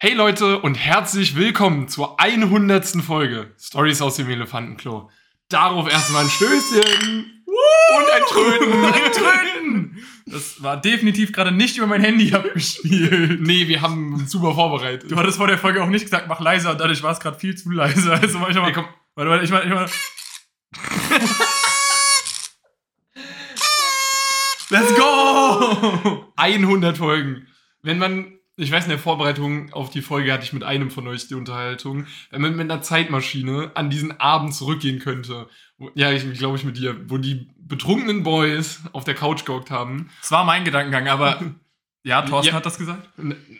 Hey Leute und herzlich willkommen zur 100. Folge Stories aus dem Elefantenklo. Darauf erstmal ein Stößchen und ein Tröten. Ein Tröten! Das war definitiv gerade nicht über mein Handy abgespielt. Nee, wir haben super vorbereitet. Du hattest vor der Folge auch nicht gesagt, mach leiser, und dadurch war es gerade viel zu leise. Also mach ich mal. Ey, komm. Warte, warte, ich mach, ich mach. Let's go! 100 Folgen. Wenn man, ich weiß in der Vorbereitung auf die Folge hatte ich mit einem von euch die Unterhaltung, wenn man mit einer Zeitmaschine an diesen Abend zurückgehen könnte. Wo, ja, ich glaube ich mit dir, wo die betrunkenen Boys auf der Couch gehockt haben. Das war mein Gedankengang, aber. Ja, Thorsten Ja. hat das gesagt.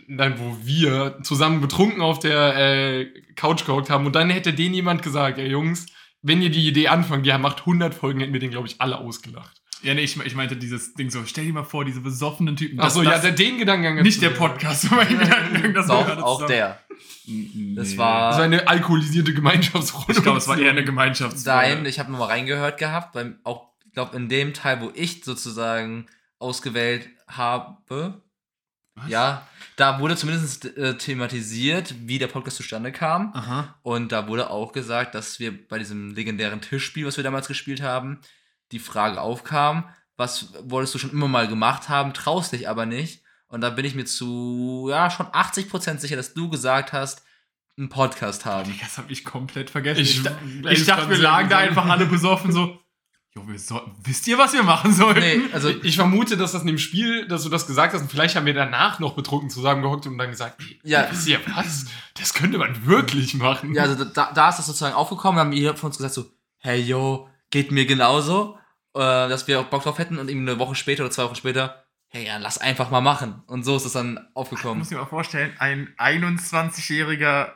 Nein, wo wir zusammen betrunken auf der äh, Couch gehockt haben und dann hätte denen jemand gesagt, ey Jungs, wenn ihr die Idee anfangt, ihr macht 100 Folgen, hätten wir den, glaube ich, alle ausgelacht. Ja, nee, ich, ich meinte dieses Ding so, stell dir mal vor, diese besoffenen Typen. Achso, ja, das, der, den Gedankengang. nicht der Podcast, war mein Gedankengang. Das war Doch, gerade auch der. Das Das war. war eine alkoholisierte Gemeinschaftsrunde. Ich glaube, es war eher eine Gemeinschaftsfolge. Nein, ich habe nochmal reingehört gehabt, beim, auch, ich glaube, in dem Teil, wo ich sozusagen ausgewählt habe. Was? Ja, da wurde zumindest äh, thematisiert, wie der Podcast zustande kam. Aha. Und da wurde auch gesagt, dass wir bei diesem legendären Tischspiel, was wir damals gespielt haben, die Frage aufkam, was wolltest du schon immer mal gemacht haben, traust dich aber nicht. Und da bin ich mir zu, ja, schon 80% sicher, dass du gesagt hast, einen Podcast haben. Das habe ich komplett vergessen. Ich- Ich, ich dachte, wir lagen da einfach alle besoffen so. Jo, wir sollten, wisst ihr, was wir machen sollen? Nee, also Ich vermute, dass das in dem Spiel, dass du das gesagt hast und vielleicht haben wir danach noch betrunken zusammengehockt und dann gesagt, ey, Ja. wisst ihr was? Das könnte man wirklich machen. Ja, also da, da ist das sozusagen aufgekommen, haben wir von uns gesagt so, hey yo, geht mir genauso, äh, dass wir auch Bock drauf hätten und eben eine Woche später oder zwei Wochen später, hey ja, lass einfach mal machen. Und so ist es dann Ich aufgekommen. muss mir mal vorstellen, ein 21-jähriger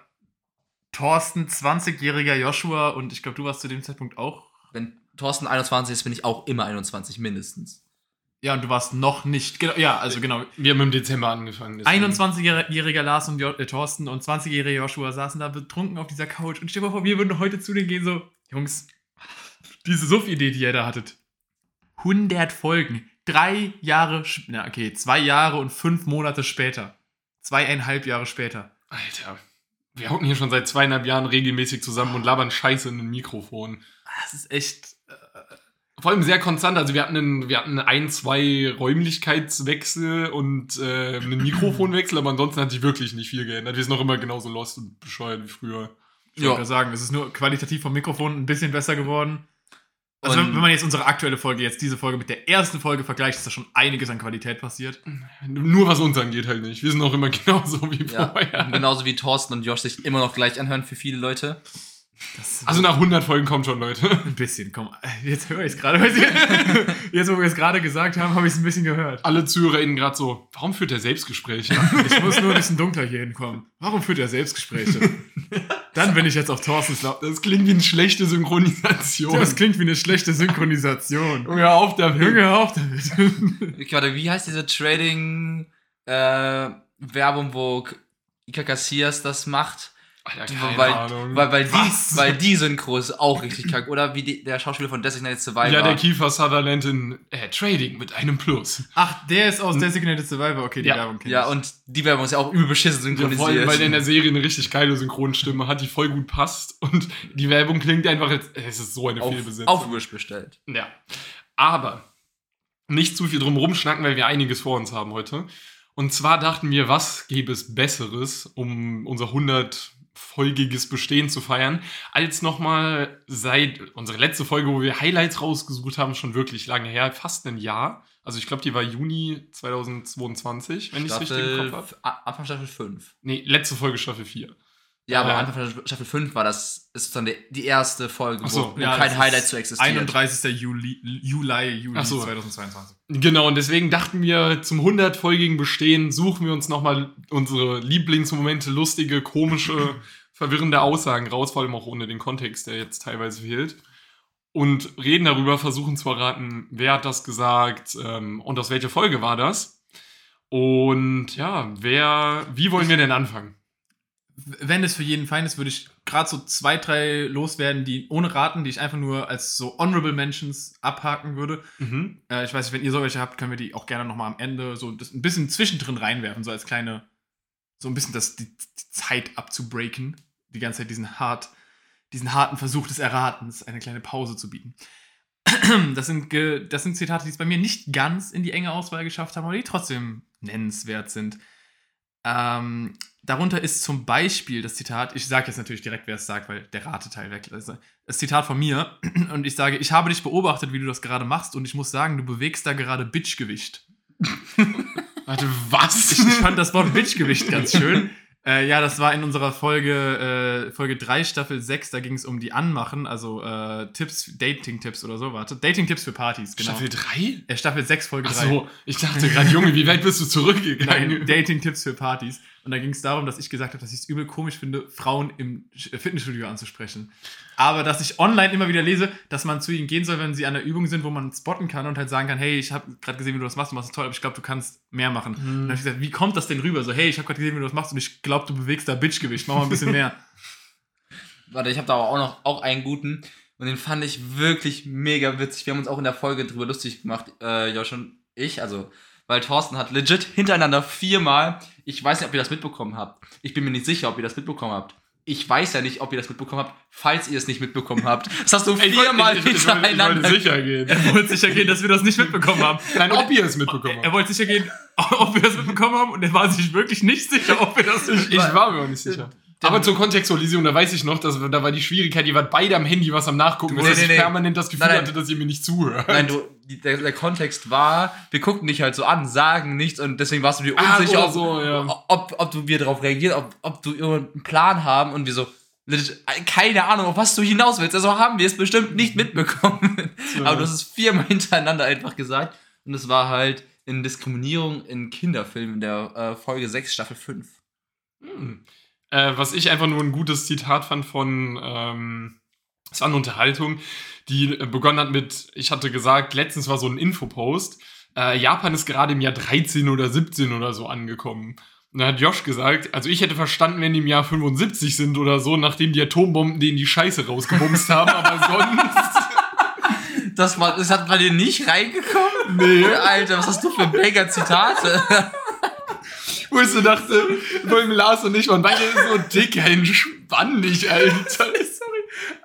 Thorsten, 20-jähriger Joshua und ich glaube, du warst zu dem Zeitpunkt auch. Wenn Thorsten 21 ist, bin ich auch immer 21 mindestens. Ja, und du warst noch nicht. Genau, ja, also genau. Wir haben im Dezember angefangen. deswegen. 21-jähriger Lars und jo äh, Thorsten und 20-jähriger Joshua saßen da betrunken auf dieser Couch und stell dir mal vor, wir würden heute zu denen gehen, so, Jungs, diese Suff-Idee, die ihr da hattet. 100 Folgen. Drei Jahre, na okay, zwei Jahre und fünf Monate später. Zweieinhalb Jahre später. Alter, wir hocken hier schon seit zweieinhalb Jahren regelmäßig zusammen und labern Scheiße in ein Mikrofon. Das ist echt. Vor allem sehr konstant. Also wir hatten, einen, wir hatten ein, zwei Räumlichkeitswechsel und äh, einen Mikrofonwechsel, aber ansonsten hat sich wirklich nicht viel geändert. Wir sind noch immer genauso lost und bescheuert wie früher. Ich wollte gerade sagen, es ist nur qualitativ vom Mikrofon ein bisschen besser geworden. Also, wenn, wenn man jetzt unsere aktuelle Folge, jetzt diese Folge mit der ersten Folge vergleicht, ist da schon einiges an Qualität passiert. Nur was uns angeht halt nicht. Wir sind noch immer genauso wie Ja, vorher. genauso wie Thorsten und Josh sich immer noch gleich anhören für viele Leute. Das Also nach 100 Folgen kommt schon, Leute. ein bisschen, komm. Jetzt höre ich es gerade. Jetzt, wo wir es gerade gesagt haben, habe ich es ein bisschen gehört. Alle ZuhörerInnen gerade so, warum führt er Selbstgespräche? Ich muss nur ein bisschen dunkler hier hinkommen. Warum führt er Selbstgespräche? Dann bin ich jetzt auf Thorstens Lauf. Das klingt wie eine schlechte Synchronisation. Das klingt wie eine schlechte Synchronisation. Junge, auf damit. Junge, auf damit. Ich warte, wie heißt diese Trading äh, Werbung, wo Iker Casillas das macht? Alter, weil, keine Ahnung. weil, weil, Was? die, weil die Synchro ist auch richtig kacke. Oder wie die, der Schauspieler von Designated Survivor. ja, der Kiefer Sutherland in äh, Trading mit einem Plus. Ach, der ist aus Designated Survivor. Okay, die Ja. Werbung kenn ja, und die Werbung ist ja auch übel beschissen Ja, synchronisiert. vor allem, weil der in der Serie eine richtig geile Synchronstimme hat, die voll gut passt. Und die Werbung klingt einfach, als, es ist so eine auf, Fehlbesetzung. auf Wish bestellt. Ja. Aber nicht zu viel drum rumschnacken, weil wir einiges vor uns haben heute. Und zwar dachten wir, was gäbe es Besseres, um unser 100-folgiges Bestehen zu feiern, als nochmal seit unsere letzte Folge, wo wir Highlights rausgesucht haben, schon wirklich lange her, fast ein Jahr. Also ich glaube, die war Juni 2022, wenn ich es richtig im Kopf habe. Anfang Staffel 5. Nee, letzte Folge Staffel 4. Ja, aber Äh. Anfang Staffel- Staffel 5 war das, ist dann die, die erste Folge, so, wo, Ja, kein Highlight zu existiert. 31. Juli, Juli, Juli so. 2022. Genau, und deswegen dachten wir, zum 100-folgigen Bestehen suchen wir uns nochmal unsere Lieblingsmomente, lustige, komische, verwirrende Aussagen raus, vor allem auch ohne den Kontext, der jetzt teilweise fehlt. Und reden darüber, versuchen zu erraten, wer hat das gesagt ähm, und aus welcher Folge war das. Und ja, wer, wie wollen wir denn anfangen? Wenn es für jeden fein ist, würde ich gerade so zwei, drei loswerden, die ohne Raten, die ich einfach nur als so Honorable Mentions abhaken würde. Mhm. Äh, ich weiß nicht, wenn ihr solche habt, können wir die auch gerne nochmal am Ende so ein bisschen zwischendrin reinwerfen, so als kleine so ein bisschen das, die, die Zeit abzubreaken. Die ganze Zeit diesen hart, diesen harten Versuch des Erratens, eine kleine Pause zu bieten. Das sind, das sind Zitate, die es bei mir nicht ganz in die enge Auswahl geschafft haben, aber die trotzdem nennenswert sind. Ähm, darunter ist zum Beispiel das Zitat, ich sage jetzt natürlich direkt, wer es sagt, weil der Rateteil weg ist. Das Zitat von mir und ich sage, ich habe dich beobachtet, wie du das gerade machst und ich muss sagen, du bewegst da gerade Bitchgewicht. Warte, was? Ich, ich fand das Wort Bitchgewicht ganz schön. Äh, ja, das war in unserer Folge, äh, Folge 3, Staffel 6, da ging es um die Anmachen, also äh, Tipps, Dating-Tipps oder so, warte. Dating-Tipps für Partys, genau. Staffel 3? äh, Staffel 6, Folge 3. Achso, ich dachte gerade, Junge, wie weit bist du zurückgegangen? Nein, Dating-Tipps für Partys. Und da ging es darum, dass ich gesagt habe, dass ich es übel komisch finde, Frauen im Sch- Fitnessstudio anzusprechen. Aber dass ich online immer wieder lese, dass man zu ihnen gehen soll, wenn sie an der Übung sind, wo man spotten kann und halt sagen kann, hey, ich habe gerade gesehen, wie du das machst, du machst es toll, aber ich glaube, du kannst mehr machen. Und dann habe ich gesagt, wie kommt das denn rüber? So, hey, ich habe gerade gesehen, wie du das machst und ich glaube, du bewegst da Bitchgewicht, mach mal ein bisschen mehr. Warte, ich habe da aber auch noch auch einen guten und den fand ich wirklich mega witzig. Wir haben uns auch in der Folge drüber lustig gemacht, äh, Josh und ich, also, weil Thorsten hat legit hintereinander viermal, ich weiß nicht, ob ihr das mitbekommen habt. Ich bin mir nicht sicher, ob ihr das mitbekommen habt. Ich weiß ja nicht, ob ihr das mitbekommen habt, falls ihr es nicht mitbekommen habt. Das hast du viermal ich, ich, ich, wollte- ich hintereinander. wollte sicher gehen. Er wollte sicher gehen, dass wir das nicht mitbekommen haben. Nein, ob ihr es mitbekommen Er habt. wollte sicher gehen, ob wir das mitbekommen haben und er war sich wirklich nicht sicher, ob wir das Ich war mir auch nicht sicher. Aber zur Kontextualisierung, da weiß ich noch, dass, da war die Schwierigkeit, ihr wart beide am Handy was am Nachgucken, Nee, dass nee, ich nee. permanent das Gefühl Nein, nein. hatte, dass ihr mir nicht zuhört. Nein, du, der, der Kontext war, wir guckten dich halt so an, sagen nichts und deswegen warst du dir Ah, unsicher, oder ob, so, ja. ob, ob du wir darauf reagieren, ob, ob du irgendeinen Plan haben und wir so, keine Ahnung, auf was du hinaus willst. Also haben wir es bestimmt nicht mitbekommen. Aber du hast es viermal hintereinander einfach gesagt und es war halt in Diskriminierung in Kinderfilmen der äh, Folge 6, Staffel 5. Hm. Äh, was ich einfach nur ein gutes Zitat fand von, ähm, es war eine Unterhaltung, die äh, begonnen hat mit, ich hatte gesagt, letztens war so ein Infopost, äh, Japan ist gerade im Jahr 13 oder 17 oder so angekommen. Und dann hat Josh gesagt, also ich hätte verstanden, wenn die im Jahr 75 sind oder so, nachdem die Atombomben denen die Scheiße rausgebumst haben, aber sonst, Das, war, das hat bei dir nicht reingekommen? nee. Alter, was hast du für Banger-Zitate? Wo ich so dachte, vor allem Lars und ich waren beide so dick, entspann dich, Alter. Sorry.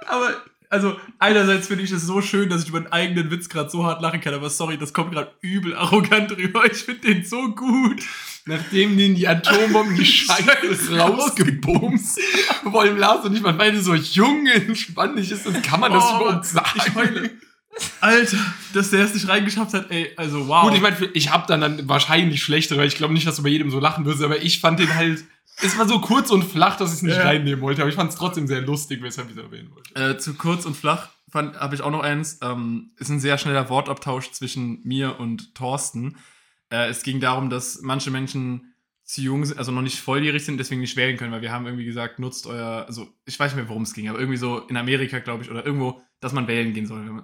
Aber, also, einerseits finde ich es so schön, dass ich über einen eigenen Witz gerade so hart lachen kann, aber sorry, das kommt gerade übel arrogant rüber. Ich finde den so gut. Nachdem denen die Atombomben die Scheiße rausgebumst, vor allem Lars und ich waren beide so, Junge, entspann dich, ist das, kann man das Oh, überhaupt sagen? Ich heule. Alter, dass der es nicht reingeschafft hat, ey, also wow. Gut, ich meine, ich habe dann, dann wahrscheinlich schlechtere, ich glaube nicht, dass du bei jedem so lachen wirst, aber ich fand den halt, es war so kurz und flach, dass ich es nicht Ja. reinnehmen wollte, aber ich fand es trotzdem sehr lustig, weshalb ich es erwähnen wollte. Äh, zu kurz und flach habe ich auch noch eins. Ähm, ist ein sehr schneller Wortabtausch zwischen mir und Thorsten. Äh, es ging darum, dass manche Menschen zu jung sind, also noch nicht volljährig sind, deswegen nicht wählen können, weil wir haben irgendwie gesagt, nutzt euer, also ich weiß nicht mehr, worum es ging, aber irgendwie so in Amerika, glaube ich, oder irgendwo, dass man wählen gehen soll.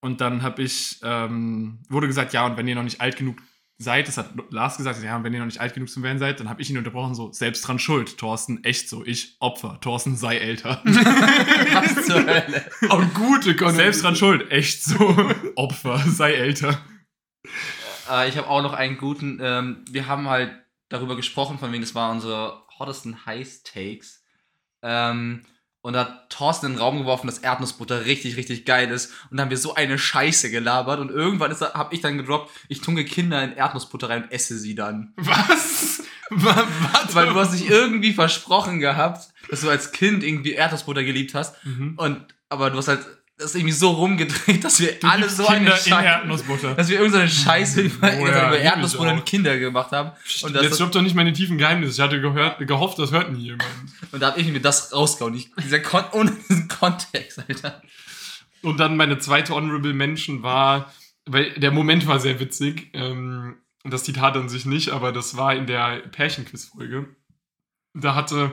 Und dann habe ich, ähm, wurde gesagt, ja, und wenn ihr noch nicht alt genug seid, das hat Lars gesagt, ja, wenn ihr noch nicht alt genug zum Wählen seid, dann habe ich ihn unterbrochen, so, selbst dran schuld, Thorsten, echt so, ich Opfer, Thorsten sei älter. Was zur Hölle? Auch gute Konne. Selbst dran schuld, echt so. Opfer, sei älter. Äh, ich habe auch noch einen guten. Ähm, wir haben halt darüber gesprochen, von wegen, das war unsere hottesten Heiß-Takes. Ähm, und da hat Thorsten in den Raum geworfen, dass Erdnussbutter richtig, richtig geil ist. Und dann haben wir so eine Scheiße gelabert. Und irgendwann habe ich dann gedroppt, ich tunge Kinder in Erdnussbutter rein und esse sie dann. Was? Wa- Was? Weil du hast dich irgendwie versprochen gehabt, dass du als Kind irgendwie Erdnussbutter geliebt hast. Mhm. Und, aber du hast halt das irgendwie so rumgedreht, dass wir Du alle so eine Kinder in Scheiße, Erdnussbutter. dass wir irgendeine Scheiße über, Oh ja, über Erdnussbutter und. Kinder gemacht haben. Und, Jetzt stoppt doch nicht meine tiefen Geheimnisse. Ich hatte gehört, gehofft, das hört nie jemand. und da hab ich mir das rausgehauen. Ich, dieser Kon ohne diesen Kontext, Alter. Und dann meine zweite Honorable Mention war, weil der Moment war sehr witzig. Ähm, das Zitat an sich nicht, aber das war in der Pärchenquiz-Folge. Da hatte,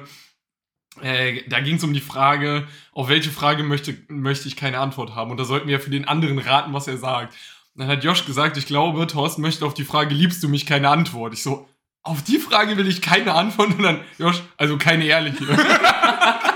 äh, da ging es um die Frage, auf welche Frage möchte, möchte ich keine Antwort haben. Und da sollten wir für den anderen raten, was er sagt. Und dann hat Josh gesagt, ich glaube, Thorsten möchte auf die Frage, liebst du mich, keine Antwort. Ich so, auf die Frage will ich keine Antwort. Und dann, Josh, also keine ehrliche.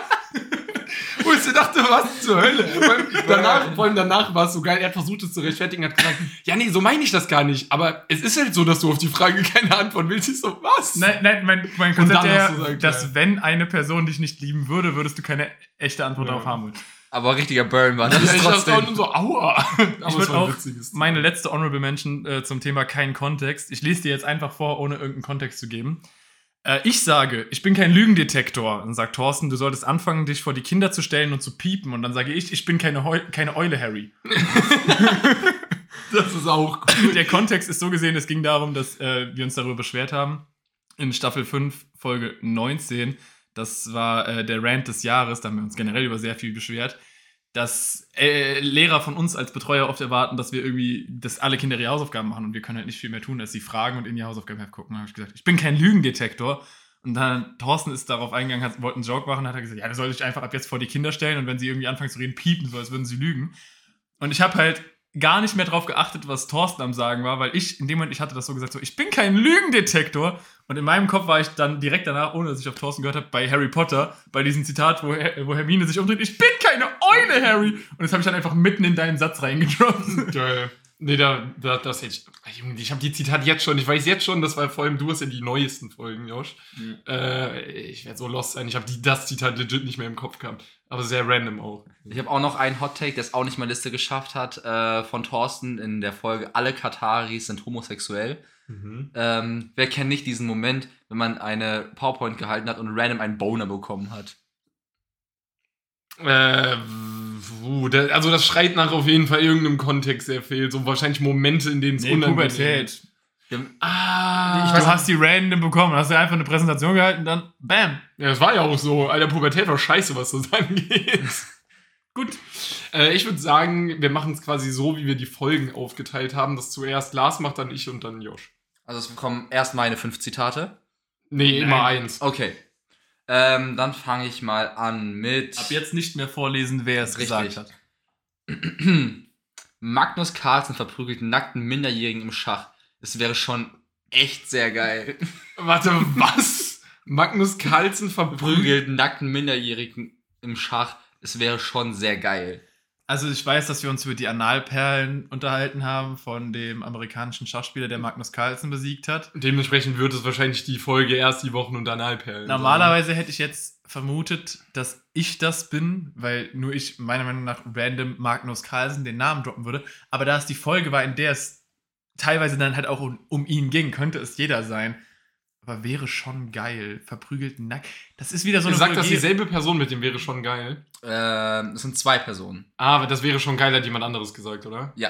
Ich dachte, was zur Hölle? Vor allem danach, vor allem danach war es so geil. Er hat versucht, es zu rechtfertigen, hat gesagt, ja, nee, so meine ich das gar nicht. Aber es ist halt so, dass du auf die Frage keine Antwort willst. Ich so, was? Nein, nein, mein, mein Konzept du gesagt, dass ja. wenn eine Person dich nicht lieben würde, würdest du keine echte Antwort Ja. darauf haben wollen. Aber richtiger Burn war das Ja, ich dachte auch trotzdem. so, aua. Aber Ich würde auch meine letzte Honorable Mention äh, zum Thema kein Kontext. Ich lese dir jetzt einfach vor, ohne irgendeinen Kontext zu geben. Äh, ich sage, ich bin kein Lügendetektor. Dann sagt Thorsten, du solltest anfangen, dich vor die Kinder zu stellen und zu piepen. Und dann sage ich, ich bin keine, Heu keine Eule, Harry. Das ist auch gut. Der Kontext ist so gesehen, es ging darum, dass äh, wir uns darüber beschwert haben. In Staffel 5, Folge 19, das war äh, der Rant des Jahres, da haben wir uns generell über sehr viel beschwert, dass äh, Lehrer von uns als Betreuer oft erwarten, dass wir irgendwie, dass alle Kinder ihre Hausaufgaben machen und wir können halt nicht viel mehr tun, als sie fragen und in ihr Hausaufgabenheft gucken. Da habe ich gesagt, ich bin kein Lügendetektor. Und dann Thorsten ist darauf eingegangen, hat, wollte einen Joke machen, hat er gesagt, ja, du solltest dich einfach ab jetzt vor die Kinder stellen und wenn sie irgendwie anfangen zu reden, piepen, so als würden sie lügen. Und ich habe halt gar nicht mehr drauf geachtet, was Thorsten am Sagen war, weil ich in dem Moment, ich hatte das so gesagt, so, ich bin kein Lügendetektor. Und in meinem Kopf war ich dann direkt danach, ohne dass ich auf Thorsten gehört habe, bei Harry Potter, bei diesem Zitat, wo, wo Hermine sich umdreht, ich bin keine Eule, Harry. Und das habe ich dann einfach mitten in deinen Satz reingedroppt. Geil. Nee, da, da, das hätte ich. Junge, ich habe die Zitate jetzt schon. Ich weiß jetzt schon, das war vor allem, du hast ja die neuesten Folgen, Josh. Äh, ich werde so lost sein. Ich habe das Zitat legit nicht mehr im Kopf gehabt. Aber sehr random auch. Ich habe auch noch einen Hot Take, der es auch nicht mal Liste geschafft hat, äh, von Thorsten in der Folge Alle Kataris sind homosexuell. Mhm. Ähm, wer kennt nicht diesen Moment, wenn man eine PowerPoint gehalten hat und random einen Boner bekommen hat? Äh, wuh, da, also das schreit nach auf jeden Fall irgendeinem Kontext, der fehlt. So wahrscheinlich Momente, in denen es Nee, unangenehm Pubertät. Ah, Du hast die random bekommen, hast dir einfach eine Präsentation gehalten, dann bam. ja, das war ja auch so. Alter, Pubertät war scheiße, was das angeht. Gut. Äh, ich würde sagen, wir machen es quasi so, wie wir die Folgen aufgeteilt haben, dass zuerst Lars macht, dann ich und dann Josh. Also es kommen erst meine fünf Zitate. Nee, Nein. immer eins. Okay. Ähm, dann fange ich mal an mit Ab jetzt nicht mehr vorlesen, wer es Richtig. gesagt hat. Magnus Carlsen verprügelt nackten Minderjährigen im Schach. Es wäre schon echt sehr geil. Warte, was? Magnus Carlsen verprügelt. Nackten Minderjährigen im Schach. Es wäre schon sehr geil. Also ich weiß, dass wir uns über die Analperlen unterhalten haben von dem amerikanischen Schachspieler, der Magnus Carlsen besiegt hat. Dementsprechend wird es wahrscheinlich die Folge erst die Wochen und Analperlen. Normalerweise hätte ich jetzt vermutet, dass ich das bin, weil nur ich meiner Meinung nach random Magnus Carlsen den Namen droppen würde. Aber da es die Folge war, in der es teilweise dann halt auch um, um ihn ging, könnte es jeder sein. Aber wäre schon geil. Verprügelt nackt. Das ist wieder so eine Sagt das vulgäre- dieselbe Person mit dem wäre schon geil. Ähm, es sind zwei Personen. Ah, aber das wäre schon geil, hat jemand anderes gesagt, oder? Ja.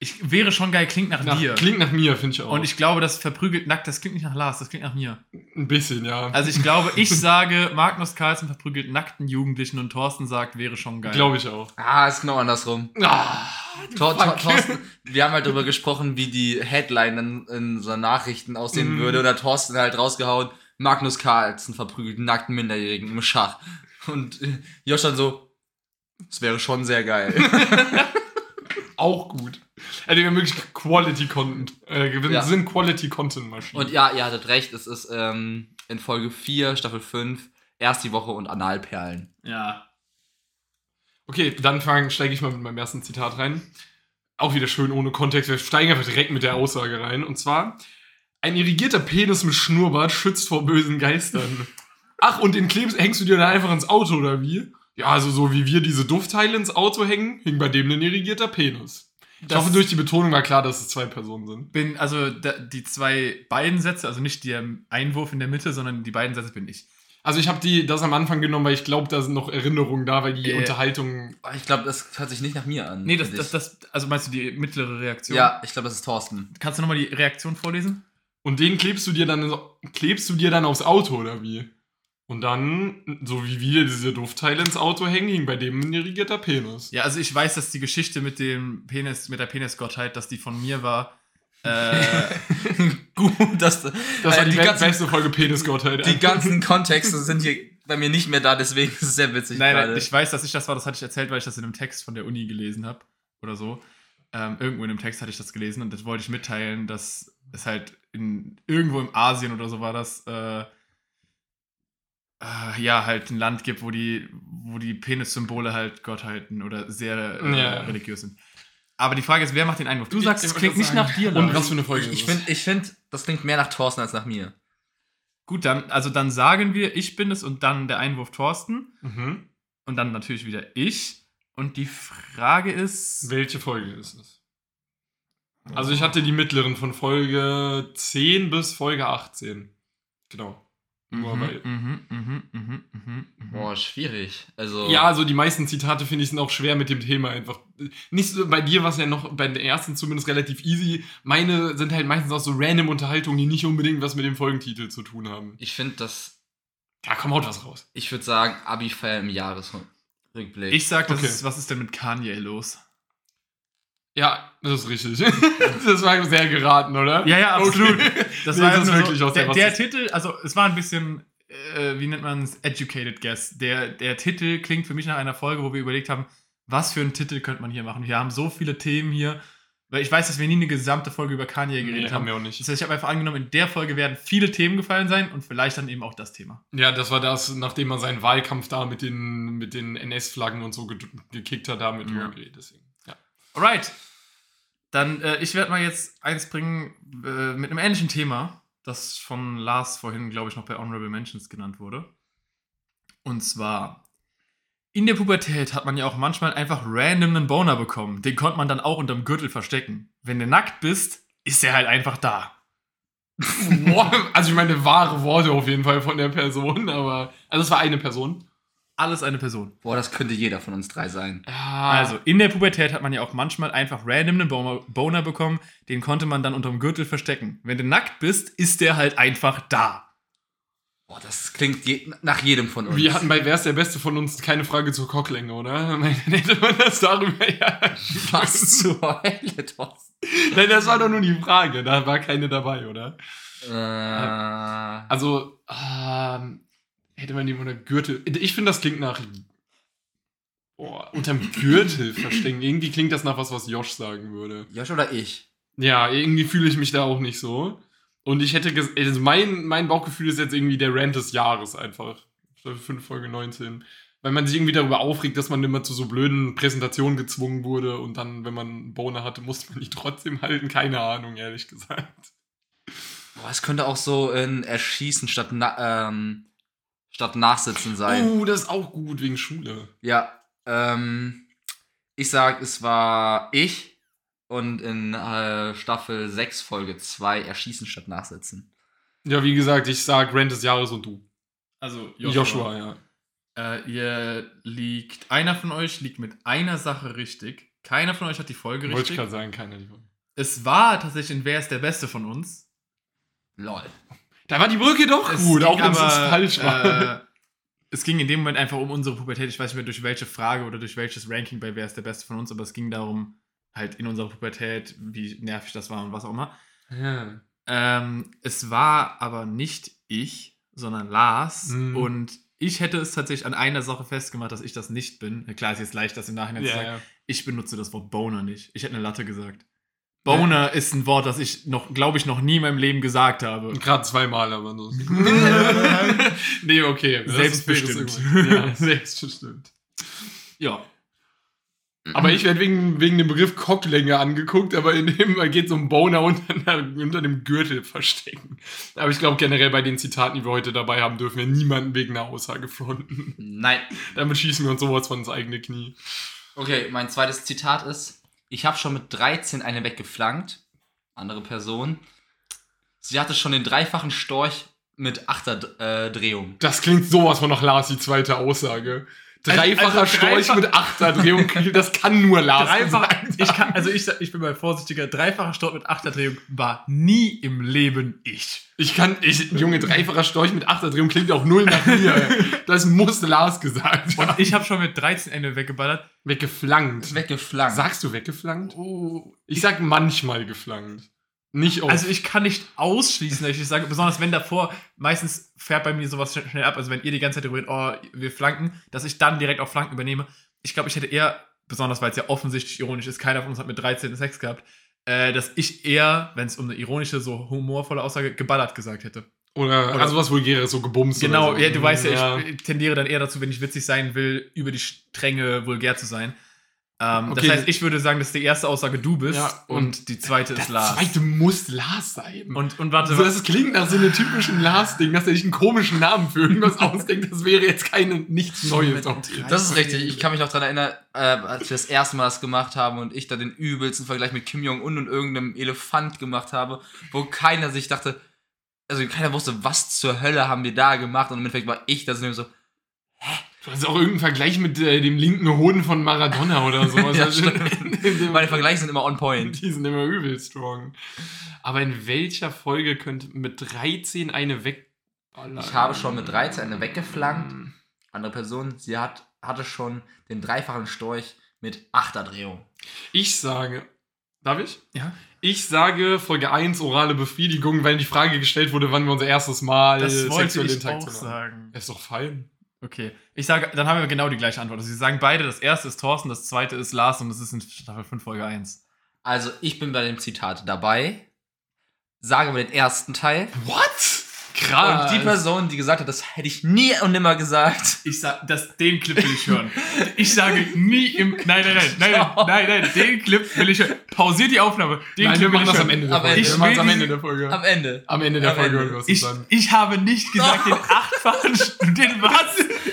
Ich wäre schon geil, klingt nach, Nach, dir. klingt nach mir, finde ich auch. Und ich glaube, das verprügelt nackt, das klingt nicht nach Lars, das klingt nach mir. Ein bisschen, ja. Also ich glaube, ich sage, Magnus Carlsen verprügelt nackten Jugendlichen und Thorsten sagt, wäre schon geil. Glaube ich auch. Ah, ist genau andersrum. Ah, Tor, Tor. Thorsten, wir haben halt darüber gesprochen, wie die Headline in, in so Nachrichten aussehen Mhm. würde. Und da hat Thorsten halt rausgehauen, Magnus Carlsen verprügelt nackten Minderjährigen im Schach. Und äh, Josh dann so, es wäre schon sehr geil. auch gut. Also wir haben wirklich Quality Content. Äh, wir Ja. sind Quality Content Maschinen. Und ja, ihr hattet recht, es ist ähm, in Folge 4, Staffel 5, erst die Woche und Analperlen. Ja. Okay, dann steige ich mal mit meinem ersten Zitat rein. Auch wieder schön ohne Kontext. Wir steigen einfach direkt mit der Aussage rein. Und zwar: Ein irrigierter Penis mit Schnurrbart schützt vor bösen Geistern. Ach, und den klebst, hängst du dir dann einfach ins Auto oder wie? Ja, also so wie wir diese Duftteile ins Auto hängen, hing bei dem ein irrigierter Penis. Ich Das- hoffe, durch die Betonung war klar, dass es zwei Personen sind. Bin, also da, die zwei beiden Sätze, also nicht der Einwurf in der Mitte, sondern die beiden Sätze bin ich. Also ich habe die das am Anfang genommen, weil ich glaube, da sind noch Erinnerungen da, weil die Äh. Unterhaltung. Aber Ich glaube, das hört sich nicht nach mir an. Nee, das, das, das, also meinst du die mittlere Reaktion? Ja, ich glaube, das ist Thorsten. Kannst du nochmal die Reaktion vorlesen? Und den klebst du dir dann klebst du dir dann aufs Auto oder wie? Und dann, so wie wir diese Duftteile ins Auto hängen, hing bei dem ein irrigierter Penis. Ja, also ich weiß, dass die Geschichte mit dem Penis, mit der Penisgottheit, dass die von mir war. Äh, Gut, dass Das war äh, die, die, ganzen, beste Folge Penisgottheit. die ganzen Kontexte sind hier bei mir nicht mehr da, deswegen ist es sehr witzig nein, nein, ich weiß, dass ich das war, das hatte ich erzählt, weil ich das in einem Text von der Uni gelesen habe. Oder so. Ähm, irgendwo in einem Text hatte ich das gelesen und das wollte ich mitteilen, dass es halt in irgendwo im Asien oder so war das, äh, äh, ja, halt ein Land gibt, wo die, wo die Penissymbole halt Gottheiten oder sehr äh, Ja. religiös sind. Aber die Frage ist, wer macht den Einwurf? Du Ich- sagst, ich es klingt nicht nach dir. Und was für eine Folge Ich, ist ich finde, find, das klingt mehr nach Thorsten als nach mir. Gut, dann, also dann sagen wir, ich bin es und dann der Einwurf Thorsten Mhm. und dann natürlich wieder ich. Und die Frage ist. Welche Folge ist es? Also ich hatte die mittleren von Folge 10 bis Folge 18. Genau. Nur Mhm, weil. mhm, mhm. Boah, schwierig. Also. Ja, also die meisten Zitate finde ich sind auch schwer mit dem Thema einfach. Nicht so, bei dir war es ja noch bei den ersten zumindest relativ easy. Meine sind halt meistens auch so random Unterhaltungen, die nicht unbedingt was mit dem Folgentitel zu tun haben. Ich finde das. Da kommt haut was raus. Ich würde sagen, Abi-Feier im Jahresrückblick. Ich sag, das Okay. ist, was ist denn mit Kanye los? Ja, das ist richtig. das war sehr geraten, oder? Ja, ja, absolut. Okay. Das Nee, war das ist nur wirklich so, aus der der, Titel, also es war ein bisschen, äh, wie nennt man es, educated guess. Der, der Titel klingt für mich nach einer Folge, wo wir überlegt haben, was für einen Titel könnte man hier machen. Wir haben so viele Themen hier, weil ich weiß, dass wir nie eine gesamte Folge über Kanye geredet Nee, haben. haben wir auch nicht. Das heißt, ich habe einfach angenommen, in der Folge werden viele Themen gefallen sein und vielleicht dann eben auch das Thema. Ja, das war das, nachdem man seinen Wahlkampf da mit den, mit den NS-Flaggen und so ge gekickt hat, damit Ja. umgeht. Deswegen. Alright. Dann, äh, ich werde mal jetzt eins bringen äh, mit einem ähnlichen Thema, das von Lars vorhin, glaube ich, noch bei Honorable Mentions genannt wurde. Und zwar, in der Pubertät hat man ja auch manchmal einfach random einen Boner bekommen. Den konnte man dann auch unterm Gürtel verstecken. Wenn du nackt bist, ist er halt einfach da. Also ich meine, wahre Worte auf jeden Fall von der Person, aber. Also es war eine Person. Alles eine Person. Boah, das könnte jeder von uns drei sein. Also, in der Pubertät hat man ja auch manchmal einfach random einen Boner, Boner bekommen. Den konnte man dann unterm Gürtel verstecken. Wenn du nackt bist, ist der halt einfach da. Boah, das klingt je nach jedem von uns. Wir hatten bei Wer ist der Beste von uns keine Frage zur Cocklänge, oder? Dann hätte man das darüber ja. was zur Hölle, Thorsten? Nein, das war doch nur die Frage. Da war keine dabei, oder? Äh, Also, ähm, hätte man die unter Gürtel. Ich finde, das klingt nach. Boah, unterm Gürtel verstecken. Irgendwie klingt das nach was, was Josh sagen würde. Josh oder ich? Ja, irgendwie fühle ich mich da auch nicht so. Und ich hätte also mein, mein Bauchgefühl ist jetzt irgendwie der Rant des Jahres einfach. Staffel 5, Folge 19. Weil man sich irgendwie darüber aufregt, dass man immer zu so blöden Präsentationen gezwungen wurde und dann, wenn man einen Boner hatte, musste man die trotzdem halten. Keine Ahnung, ehrlich gesagt. Boah, es könnte auch so ein Erschießen statt, na, ähm, statt Nachsitzen sein. Oh, das ist auch gut wegen Schule. Ja, ähm, ich sag, es war ich und in äh, Staffel 6, Folge 2 Erschießen statt Nachsitzen. Ja, wie gesagt, ich sag Rant des Jahres und du. Also, Joshua, ja. Äh, ihr liegt, einer von euch liegt mit einer Sache richtig. Keiner von euch hat die Folge Wollte ich richtig. gerade sagen, keiner die Folge. Es war tatsächlich in Wer ist der Beste von uns. Lol. Da war die Brücke doch Es gut, auch wenn es falsch war. Äh, es ging in dem Moment einfach um unsere Pubertät. Ich weiß nicht mehr durch welche Frage oder durch welches Ranking bei Wer ist der Beste von uns, aber es ging darum, halt in unserer Pubertät, wie nervig das war und was auch immer. ja. Ähm, es war aber nicht ich, sondern Lars. Mhm. Und ich hätte es tatsächlich an einer Sache festgemacht, dass ich das nicht bin. Klar, ist jetzt leicht, das im Nachhinein zu Ja, sagen. ja. Ich benutze das Wort Boner nicht. Ich hätte eine Latte gesagt. Boner ist ein Wort, das ich noch, glaube ich, noch nie in meinem Leben gesagt habe. Gerade zweimal, aber so. nee, okay. Selbstbestimmt. Ja, selbstbestimmt. Ja. Aber ich werde wegen, wegen dem Begriff Cocklänge angeguckt, aber in dem geht so ein Boner unter, unter dem Gürtel verstecken. Aber ich glaube generell bei den Zitaten, die wir heute dabei haben, dürfen wir niemanden wegen einer Aussage fronten. Nein. Damit schießen wir uns sowas von ins eigene Knie. Okay, mein zweites Zitat ist: Ich habe schon mit 13 eine weggeflankt. Andere Person. Sie hatte schon den dreifachen Storch mit Achterdrehung. Das klingt sowas von nach Lars, die zweite Aussage. Dreifacher also Storch dreifach- mit Achterdrehung, das kann nur Lars Dreifach, ich kann, also ich, ich bin mal vorsichtiger, dreifacher Start mit Achterdrehung war nie im Leben ich. Ich kann, ich, Junge, dreifacher Storch mit Achterdrehung klingt auch null nach mir. Das muss Lars gesagt Und haben. ich habe schon mit 13 Ende weggeballert. Weggeflankt. Weggeflankt. Sagst du weggeflankt? Oh. Ich sag manchmal geflankt. Nicht oft. Also ich kann nicht ausschließen, dass ich sage, besonders wenn davor, meistens fährt bei mir sowas schnell- ab, also wenn ihr die ganze Zeit darüber redet, oh, wir flanken, dass ich dann direkt auch Flanken übernehme. Ich glaube, ich hätte eher, besonders weil es ja offensichtlich ironisch ist, keiner von uns hat mit 13 Sex gehabt, äh, dass ich eher, wenn es um eine ironische, so humorvolle Aussage, geballert gesagt hätte. Oder, Oder- also was Vulgäres, so gebumst. Genau, so. ja, du weißt ja, ich tendiere dann eher dazu, wenn ich witzig sein will, über die Stränge vulgär zu sein. Ähm, Okay. Das heißt, ich würde sagen, dass die erste Aussage du bist Ja, und, und die zweite ist Lars. zweite muss Lars sein. Und, und warte, also das klingt nach so einem typischen Lars-Ding, dass er sich einen komischen Namen für irgendwas ausdenkt. Das wäre jetzt keine, nichts Neues. Das ist richtig. Ich kann mich noch daran erinnern, äh, als wir das erste Mal das gemacht haben und ich da den übelsten Vergleich mit Kim Jong-un und irgendeinem Elefant gemacht habe, wo keiner sich dachte, also keiner wusste, was zur Hölle haben wir da gemacht und im Endeffekt war ich das so, Du hast auch irgendeinen Vergleich mit äh, dem linken Hoden von Maradona oder sowas. Ja, Also, meine Vergleiche sind immer on point. Die sind immer übel strong. Aber in welcher Folge könnte mit 13 eine wegballern? Ich habe schon mit 13 eine weggeflankt. Andere Person, sie hat, hatte schon den dreifachen Storch mit Achterdrehung. Ich sage, darf ich? Ja. Ich sage Folge 1 orale Befriedigung, weil die Frage gestellt wurde, wann wir unser erstes Mal das wollte sexuelle ich Interaktion auch haben. sagen. Ist doch fein. Okay. Ich sage, dann haben wir genau die gleiche Antwort. Also sie sagen beide, das erste ist Thorsten, das zweite ist Lars und das ist in Staffel 5 Folge 1. Also ich bin bei dem Zitat dabei, sage aber den ersten Teil. What? Krass. Und die Person, die gesagt hat, das hätte ich nie und nimmer gesagt. Ich sag, das, den Clip will ich hören. Ich sage nie im. Nein, nein, nein, nein, nein, nein, nein, den Clip will ich hören. Pausiert die Aufnahme. Den Nein, Clip wir machen das hören. am Ende der Folge. wir machen es am Ende der Folge. Am Ende. Am Ende der am Folge Ende. Ich, ich habe nicht gesagt, den achtfachen. Den was?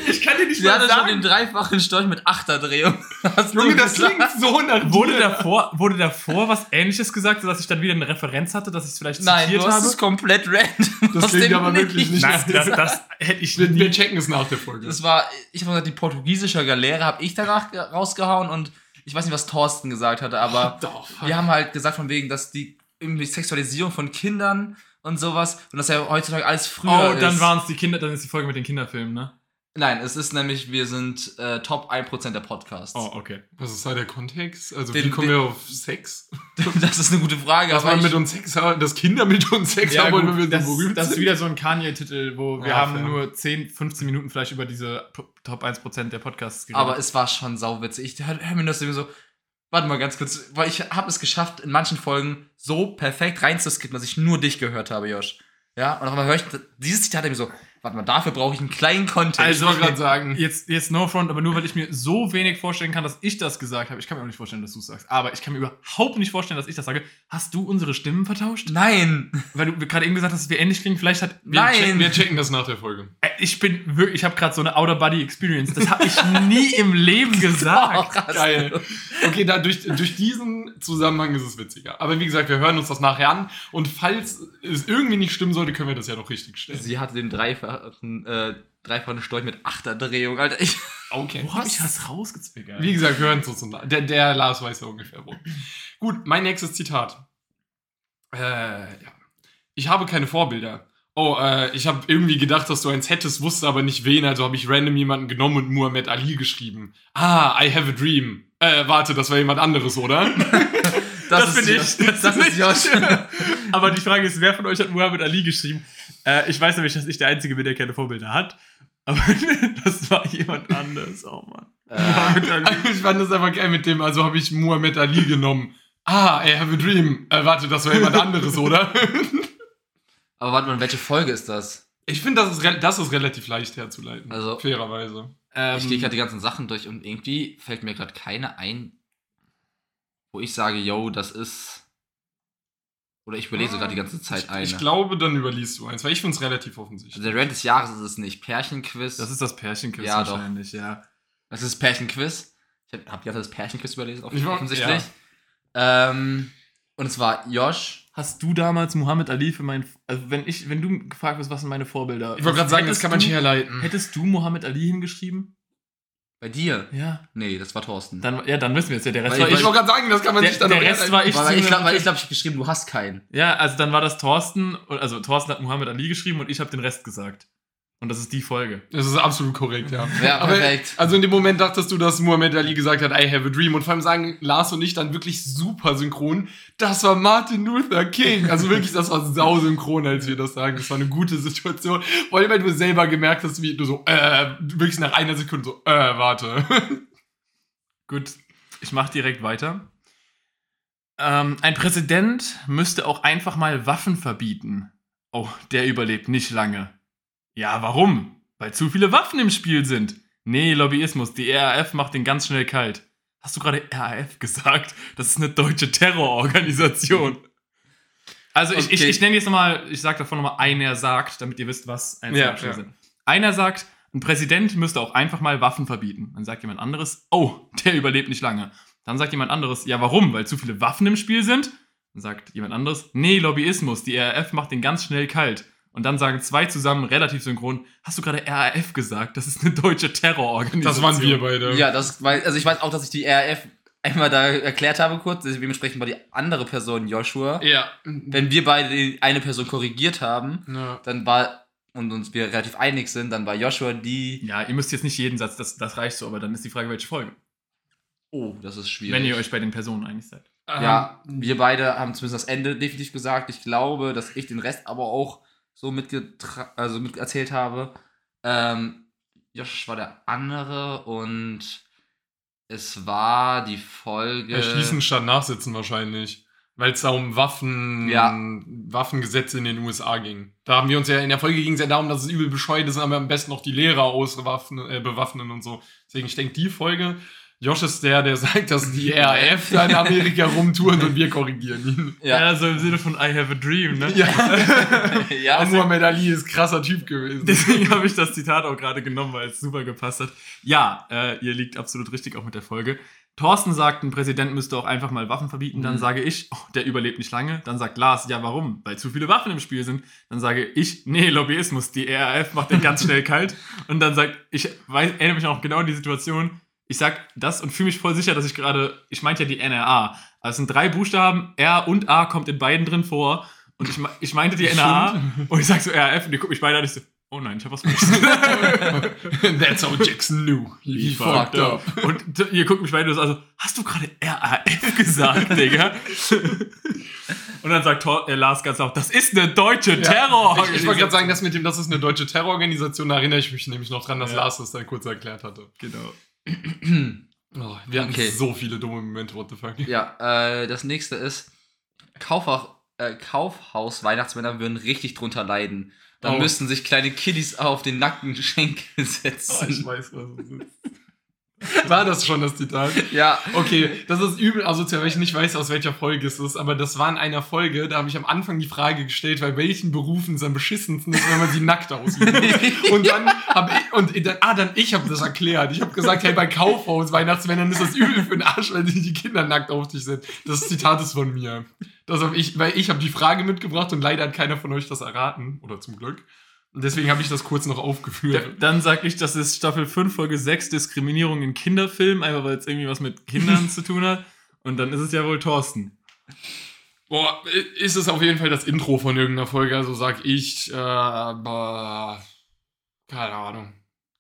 Ich kann dir nicht Sie mal hatte schon sagen. den dreifachen Storch mit Achterdrehung. Junge, das klingt so nach Wurde davor, wurde davor was ähnliches gesagt, sodass ich dann wieder eine Referenz hatte, dass ich es vielleicht Nein, zitiert du hast habe? es komplett random. Das klingt aber wirklich nicht- Nein, das, das hätte ich Wir, wir checken es nach der Folge. Das war, ich habe gesagt, die portugiesische Galeere habe ich danach ge- rausgehauen und ich weiß nicht, was Thorsten gesagt hatte, aber Doch, wir haben halt gesagt von wegen, dass die irgendwie Sexualisierung von Kindern und sowas und dass ja heutzutage alles früher Oh, dann ist. waren es die Kinder, dann ist die Folge mit den Kinderfilmen, ne? Nein, es ist nämlich, wir sind äh, Top 1% der Podcasts. Oh, okay. Was ist da der Kontext? Also, Den- wie kommen den- wir auf Sex? Das ist eine gute Frage, Dass aber man mit uns Sex haben, dass Kinder mit uns Sex Ja, haben wollen, wenn wir das, so berühmt das ist sind. wieder so ein Kanye-Titel, wo wir Ja, haben fair. nur 10, 15 Minuten vielleicht über diese Top 1% der Podcasts geredet. aber es war schon sauwitzig. Ich hör, hör mir das irgendwie so, warte mal ganz kurz, weil ich habe es geschafft, in manchen Folgen so perfekt reinzuskippen, dass ich nur dich gehört habe, Josh. Ja, und auf einmal höre ich dieses Zitat mir so, warte mal, dafür brauche ich einen kleinen Kontext. Also, ich wollte gerade sagen, jetzt, jetzt no front, aber nur weil ich mir so wenig vorstellen kann, dass ich das gesagt habe. Ich kann mir auch nicht vorstellen, dass du es sagst. Aber ich kann mir überhaupt nicht vorstellen, dass ich das sage. Hast du unsere Stimmen vertauscht? Nein! Weil du gerade eben gesagt hast, dass wir ähnlich klingen. Vielleicht hat. wir, Nein. checken, wir checken das nach der Folge. Äh, Ich bin wirklich, ich habe gerade so eine Outer-Body-Experience. Das habe ich nie im Leben gesagt. krass. Geil. Okay, da durch, durch diesen Zusammenhang ist es witziger. Aber wie gesagt, wir hören uns das nachher an. Und falls es irgendwie nicht stimmen sollte, können wir das ja noch richtig stellen. Sie hatte den dreifachen, äh, dreifachen Storch mit Achterdrehung, Alter. Ich, Okay. Wo habe ich das rausgezwickert? Wie gesagt, wir hören es uns. Der, der Lars weiß ja ungefähr wo. Gut, mein nächstes Zitat. Äh, ja. Ich habe keine Vorbilder. Oh, äh, ich habe irgendwie gedacht, dass du eins hättest, wusste aber nicht wen, also habe ich random jemanden genommen und Muhammad Ali geschrieben. Ah, I have a dream. Äh, warte, das war jemand anderes, oder? Das bin Josh. ich. Das Das, bin ist ich. Josh. Aber die Frage ist, wer von euch hat Muhammad Ali geschrieben? Äh, ich weiß nämlich, dass ich der Einzige bin, der keine Vorbilder hat. Aber das war jemand anderes. Oh Mann. Ali. ich fand das einfach geil mit dem, also habe ich Muhammad Ali genommen. Ah, I have a dream. Äh, warte, das war jemand anderes, oder? Aber warte mal, welche Folge ist das? Ich finde, das, ist das ist relativ leicht herzuleiten. Also- fairerweise. Ähm, Ich gehe gerade die ganzen Sachen durch und irgendwie fällt mir gerade keine ein, wo ich sage, yo, das ist. Oder ich überlese gerade die ganze Zeit eine. Ich glaube, dann überliest du eins, weil ich finde es relativ offensichtlich. also der Rant des Jahres ist es nicht. Pärchenquiz. das ist das Pärchenquiz Ja, doch. wahrscheinlich, ja. Das ist Pärchenquiz. Ich habe hab die ganze Zeit das Pärchenquiz überlesen, Ich offensichtlich. Ähm, und es war Josh. Hast du damals Muhammad Ali für mein. Also, wenn, ich, wenn du gefragt wirst, was sind meine Vorbilder? Ich wollte gerade sagen, das kann man nicht herleiten. Hättest du Muhammad Ali hingeschrieben? Bei dir? Ja. Nee, das war Thorsten. Dann, ja, dann wissen wir jetzt ja. Der Rest Weil war ich- ich. Wollte gerade sagen, das kann man Der- nicht dann der Rest war ich- weil, ich glaube, ich, glaub, ich habe geschrieben, du hast keinen. Ja, also dann war das Thorsten, also Thorsten hat Muhammad Ali geschrieben und ich habe den Rest gesagt. Und das ist die Folge. Das ist absolut korrekt, ja. Ja, Aber, perfekt. Also in dem Moment dachtest du, dass Muhammad Ali gesagt hat, I have a dream. Und vor allem sagen Lars und ich dann wirklich super synchron. Das war Martin Luther King. Also wirklich, das war sau synchron, als wir das sagen. Das war eine gute Situation. Vor allem, weil du selber gemerkt hast, wie du so, äh, wirklich nach einer Sekunde so, äh, warte. Gut, ich mache direkt weiter. Ähm, ein Präsident müsste auch einfach mal Waffen verbieten. Oh, der überlebt nicht lange. Ja, warum? Weil zu viele Waffen im Spiel sind. Nee, Lobbyismus. Die RAF macht den ganz schnell kalt. Hast du gerade RAF gesagt? Das ist eine deutsche Terrororganisation. Also ich, ich, Okay. ich nenne jetzt nochmal, ich sage davon nochmal, einer sagt, damit ihr wisst, was einzelne Ja, Abschnitte ja. sind. Einer sagt, ein Präsident müsste auch einfach mal Waffen verbieten. Dann sagt jemand anderes, oh, der überlebt nicht lange. Dann sagt jemand anderes, ja warum? Weil zu viele Waffen im Spiel sind? Dann sagt jemand anderes, nee, Lobbyismus, die RAF macht den ganz schnell kalt. Und dann sagen zwei zusammen relativ synchron, hast du gerade RAF gesagt? Das ist eine deutsche Terrororganisation. Das waren wir beide. Ja, das, weil, also ich weiß auch, dass ich die RAF einmal da erklärt habe kurz, dementsprechend war die andere Person Joshua. Ja. Wenn wir beide die eine Person korrigiert haben, ja. dann war, und uns wir relativ einig sind, dann war Joshua die, Ja, ihr müsst jetzt nicht jeden Satz, das, das reicht so, aber dann ist die Frage, welche Folge. oh, das ist schwierig. Wenn ihr euch bei den Personen einig seid. Ja, Ähm, wir beide haben zumindest das Ende definitiv gesagt. Ich glaube, dass ich den Rest aber auch so mitgetra also mit erzählt habe. Ähm, Josh war der andere und es war die Folge. Erschießen statt nachsitzen wahrscheinlich. Weil es da um Waffen, Ja. Waffengesetze in den USA ging. Da haben wir uns ja, in der Folge ging es ja darum, dass es übel bescheuert ist, aber am besten noch die Lehrer auswaffnen, äh, bewaffnen und so. Deswegen, ich denke, die Folge, Josh ist der, der sagt, dass die RAF da in Amerika rumtouren und wir korrigieren ihn. Ja. so im Sinne von I have a dream, ne? Ja. ja, Und Muhammad Ali ist krasser Typ gewesen. Deswegen habe ich das Zitat auch gerade genommen, weil es super gepasst hat. Ja, äh, ihr liegt absolut richtig auch mit der Folge. Thorsten sagt, ein Präsident müsste auch einfach mal Waffen verbieten. Dann Mhm. sage ich, oh, der überlebt nicht lange. Dann sagt Lars, ja, warum? Weil zu viele Waffen im Spiel sind. Dann sage ich, nee, Lobbyismus. Die RAF macht den ganz schnell kalt. Und dann sagt, ich weiß, erinnere mich auch genau an die Situation. Ich sag das und fühle mich voll sicher, dass ich gerade, ich meinte ja die NRA. Also es sind drei Buchstaben, R und A kommt in beiden drin vor. Und ich, ich meinte die NRA und ich sag so RAF und die gucken mich beide an und ich so, oh nein, ich hab was gesagt. That's how Jackson knew. He fucked up. Und t- ihr guckt mich beide so, also, hast du gerade RAF gesagt, Digga? Und dann sagt Thor, äh, Lars ganz laut, das ist eine deutsche Terror. Ich, ich wollte gerade sagen, das mit dem, das ist eine deutsche Terrororganisation, da erinnere ich mich nämlich noch dran, dass Ja. Lars das dann kurz erklärt hatte. Genau. Oh, wir hatten Okay. so viele dumme Momente, what the fuck. Ja, äh, das nächste ist, Kaufhaus, äh, Kaufhaus-Weihnachtsmänner würden richtig drunter leiden. Dann Oh. müssten sich kleine Kiddies auf den nackten Schenkel setzen. Oh, ich weiß, was es ist. War das schon das Zitat? ja, Okay, das ist übel asozial, weil ich nicht weiß, aus welcher Folge es ist, aber das war in einer Folge, da habe ich am Anfang die Frage gestellt, bei welchen Berufen es am beschissensten ist, wenn man sie nackt aussieht. Und dann habe ich, und dann, ah, dann ich habe das erklärt. Ich habe gesagt, hey, bei Kaufhaus, Weihnachtsmännern ist das übel für den Arsch, weil die, die Kinder nackt auf dich sind. Das Zitat ist von mir. Das hab ich, weil ich habe die Frage mitgebracht und leider hat keiner von euch das erraten, oder zum Glück. Und deswegen habe ich das kurz noch aufgeführt. Dann sag ich, das ist Staffel 5, Folge 6, Diskriminierung in Kinderfilmen, einfach weil es irgendwie was mit Kindern zu tun hat. Und dann ist es ja wohl Thorsten. Boah, ist es auf jeden Fall das Intro von irgendeiner Folge, also sag ich, äh, aber, keine Ahnung.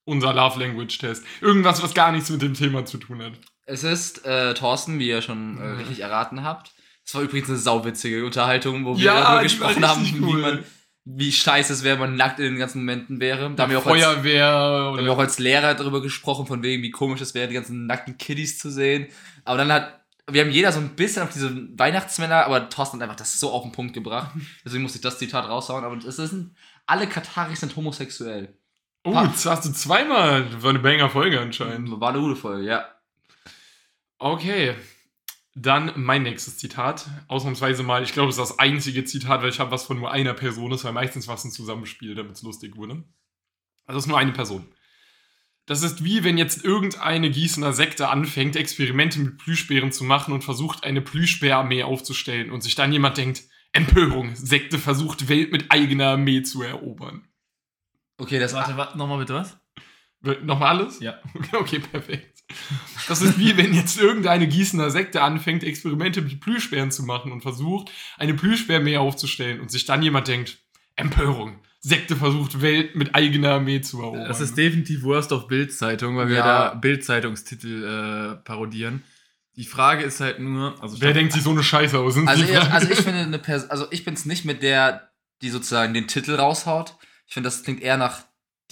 Unser Love Language Test. Irgendwas, was gar nichts mit dem Thema zu tun hat. es ist äh, Thorsten, wie ihr schon äh, richtig erraten habt. Es war übrigens eine sauwitzige Unterhaltung, wo wir Ja, darüber gesprochen haben, richtig wie, cool. man, wie scheiße es wäre, wenn man nackt in den ganzen Momenten wäre. Da haben wir auch als, Feuerwehr da haben wir auch als Lehrer darüber gesprochen, von wegen, wie komisch es wäre, die ganzen nackten Kiddies zu sehen. Aber dann hat, wir haben jeder so ein bisschen auf diese Weihnachtsmänner, aber Thorsten hat einfach das so auf den Punkt gebracht. Deswegen musste ich das Zitat raushauen. Aber es sind, alle Kataris sind homosexuell. Oh, das hast du zweimal. Das war eine Banger-Folge anscheinend. War eine gute Folge, ja. Okay. Dann mein nächstes Zitat. Ausnahmsweise mal, ich glaube, es ist das einzige Zitat, weil ich habe was von nur einer Person. Das war meistens was ein Zusammenspiel, damit es lustig wurde. Also es ist nur eine Person. Das ist wie wenn jetzt irgendeine Gießener Sekte anfängt, Experimente mit Plüschbären zu machen und versucht, eine Plüschbärarmee aufzustellen und sich dann jemand denkt, Empörung, Sekte versucht, Welt mit eigener Armee zu erobern. Okay, das Warte, warte, nochmal bitte was? Nochmal alles? Ja. Okay, perfekt. Das ist wie wenn jetzt irgendeine Gießener Sekte anfängt, Experimente mit Plüschbären zu machen und versucht, eine Plüschbärarmee aufzustellen und sich dann jemand denkt, Empörung. Sekte versucht, Welt mit eigener Armee zu erobern. Das ist definitiv Worst of Bild-Zeitung, weil wir Ja. da Bild-Zeitungstitel äh, parodieren. Die Frage ist halt nur, also Wer denkt sich so eine Scheiße aus? Sind Also, ich- also ich finde eine Person, also ich bin's nicht mit der, die sozusagen den Titel raushaut. Ich finde, das klingt eher nach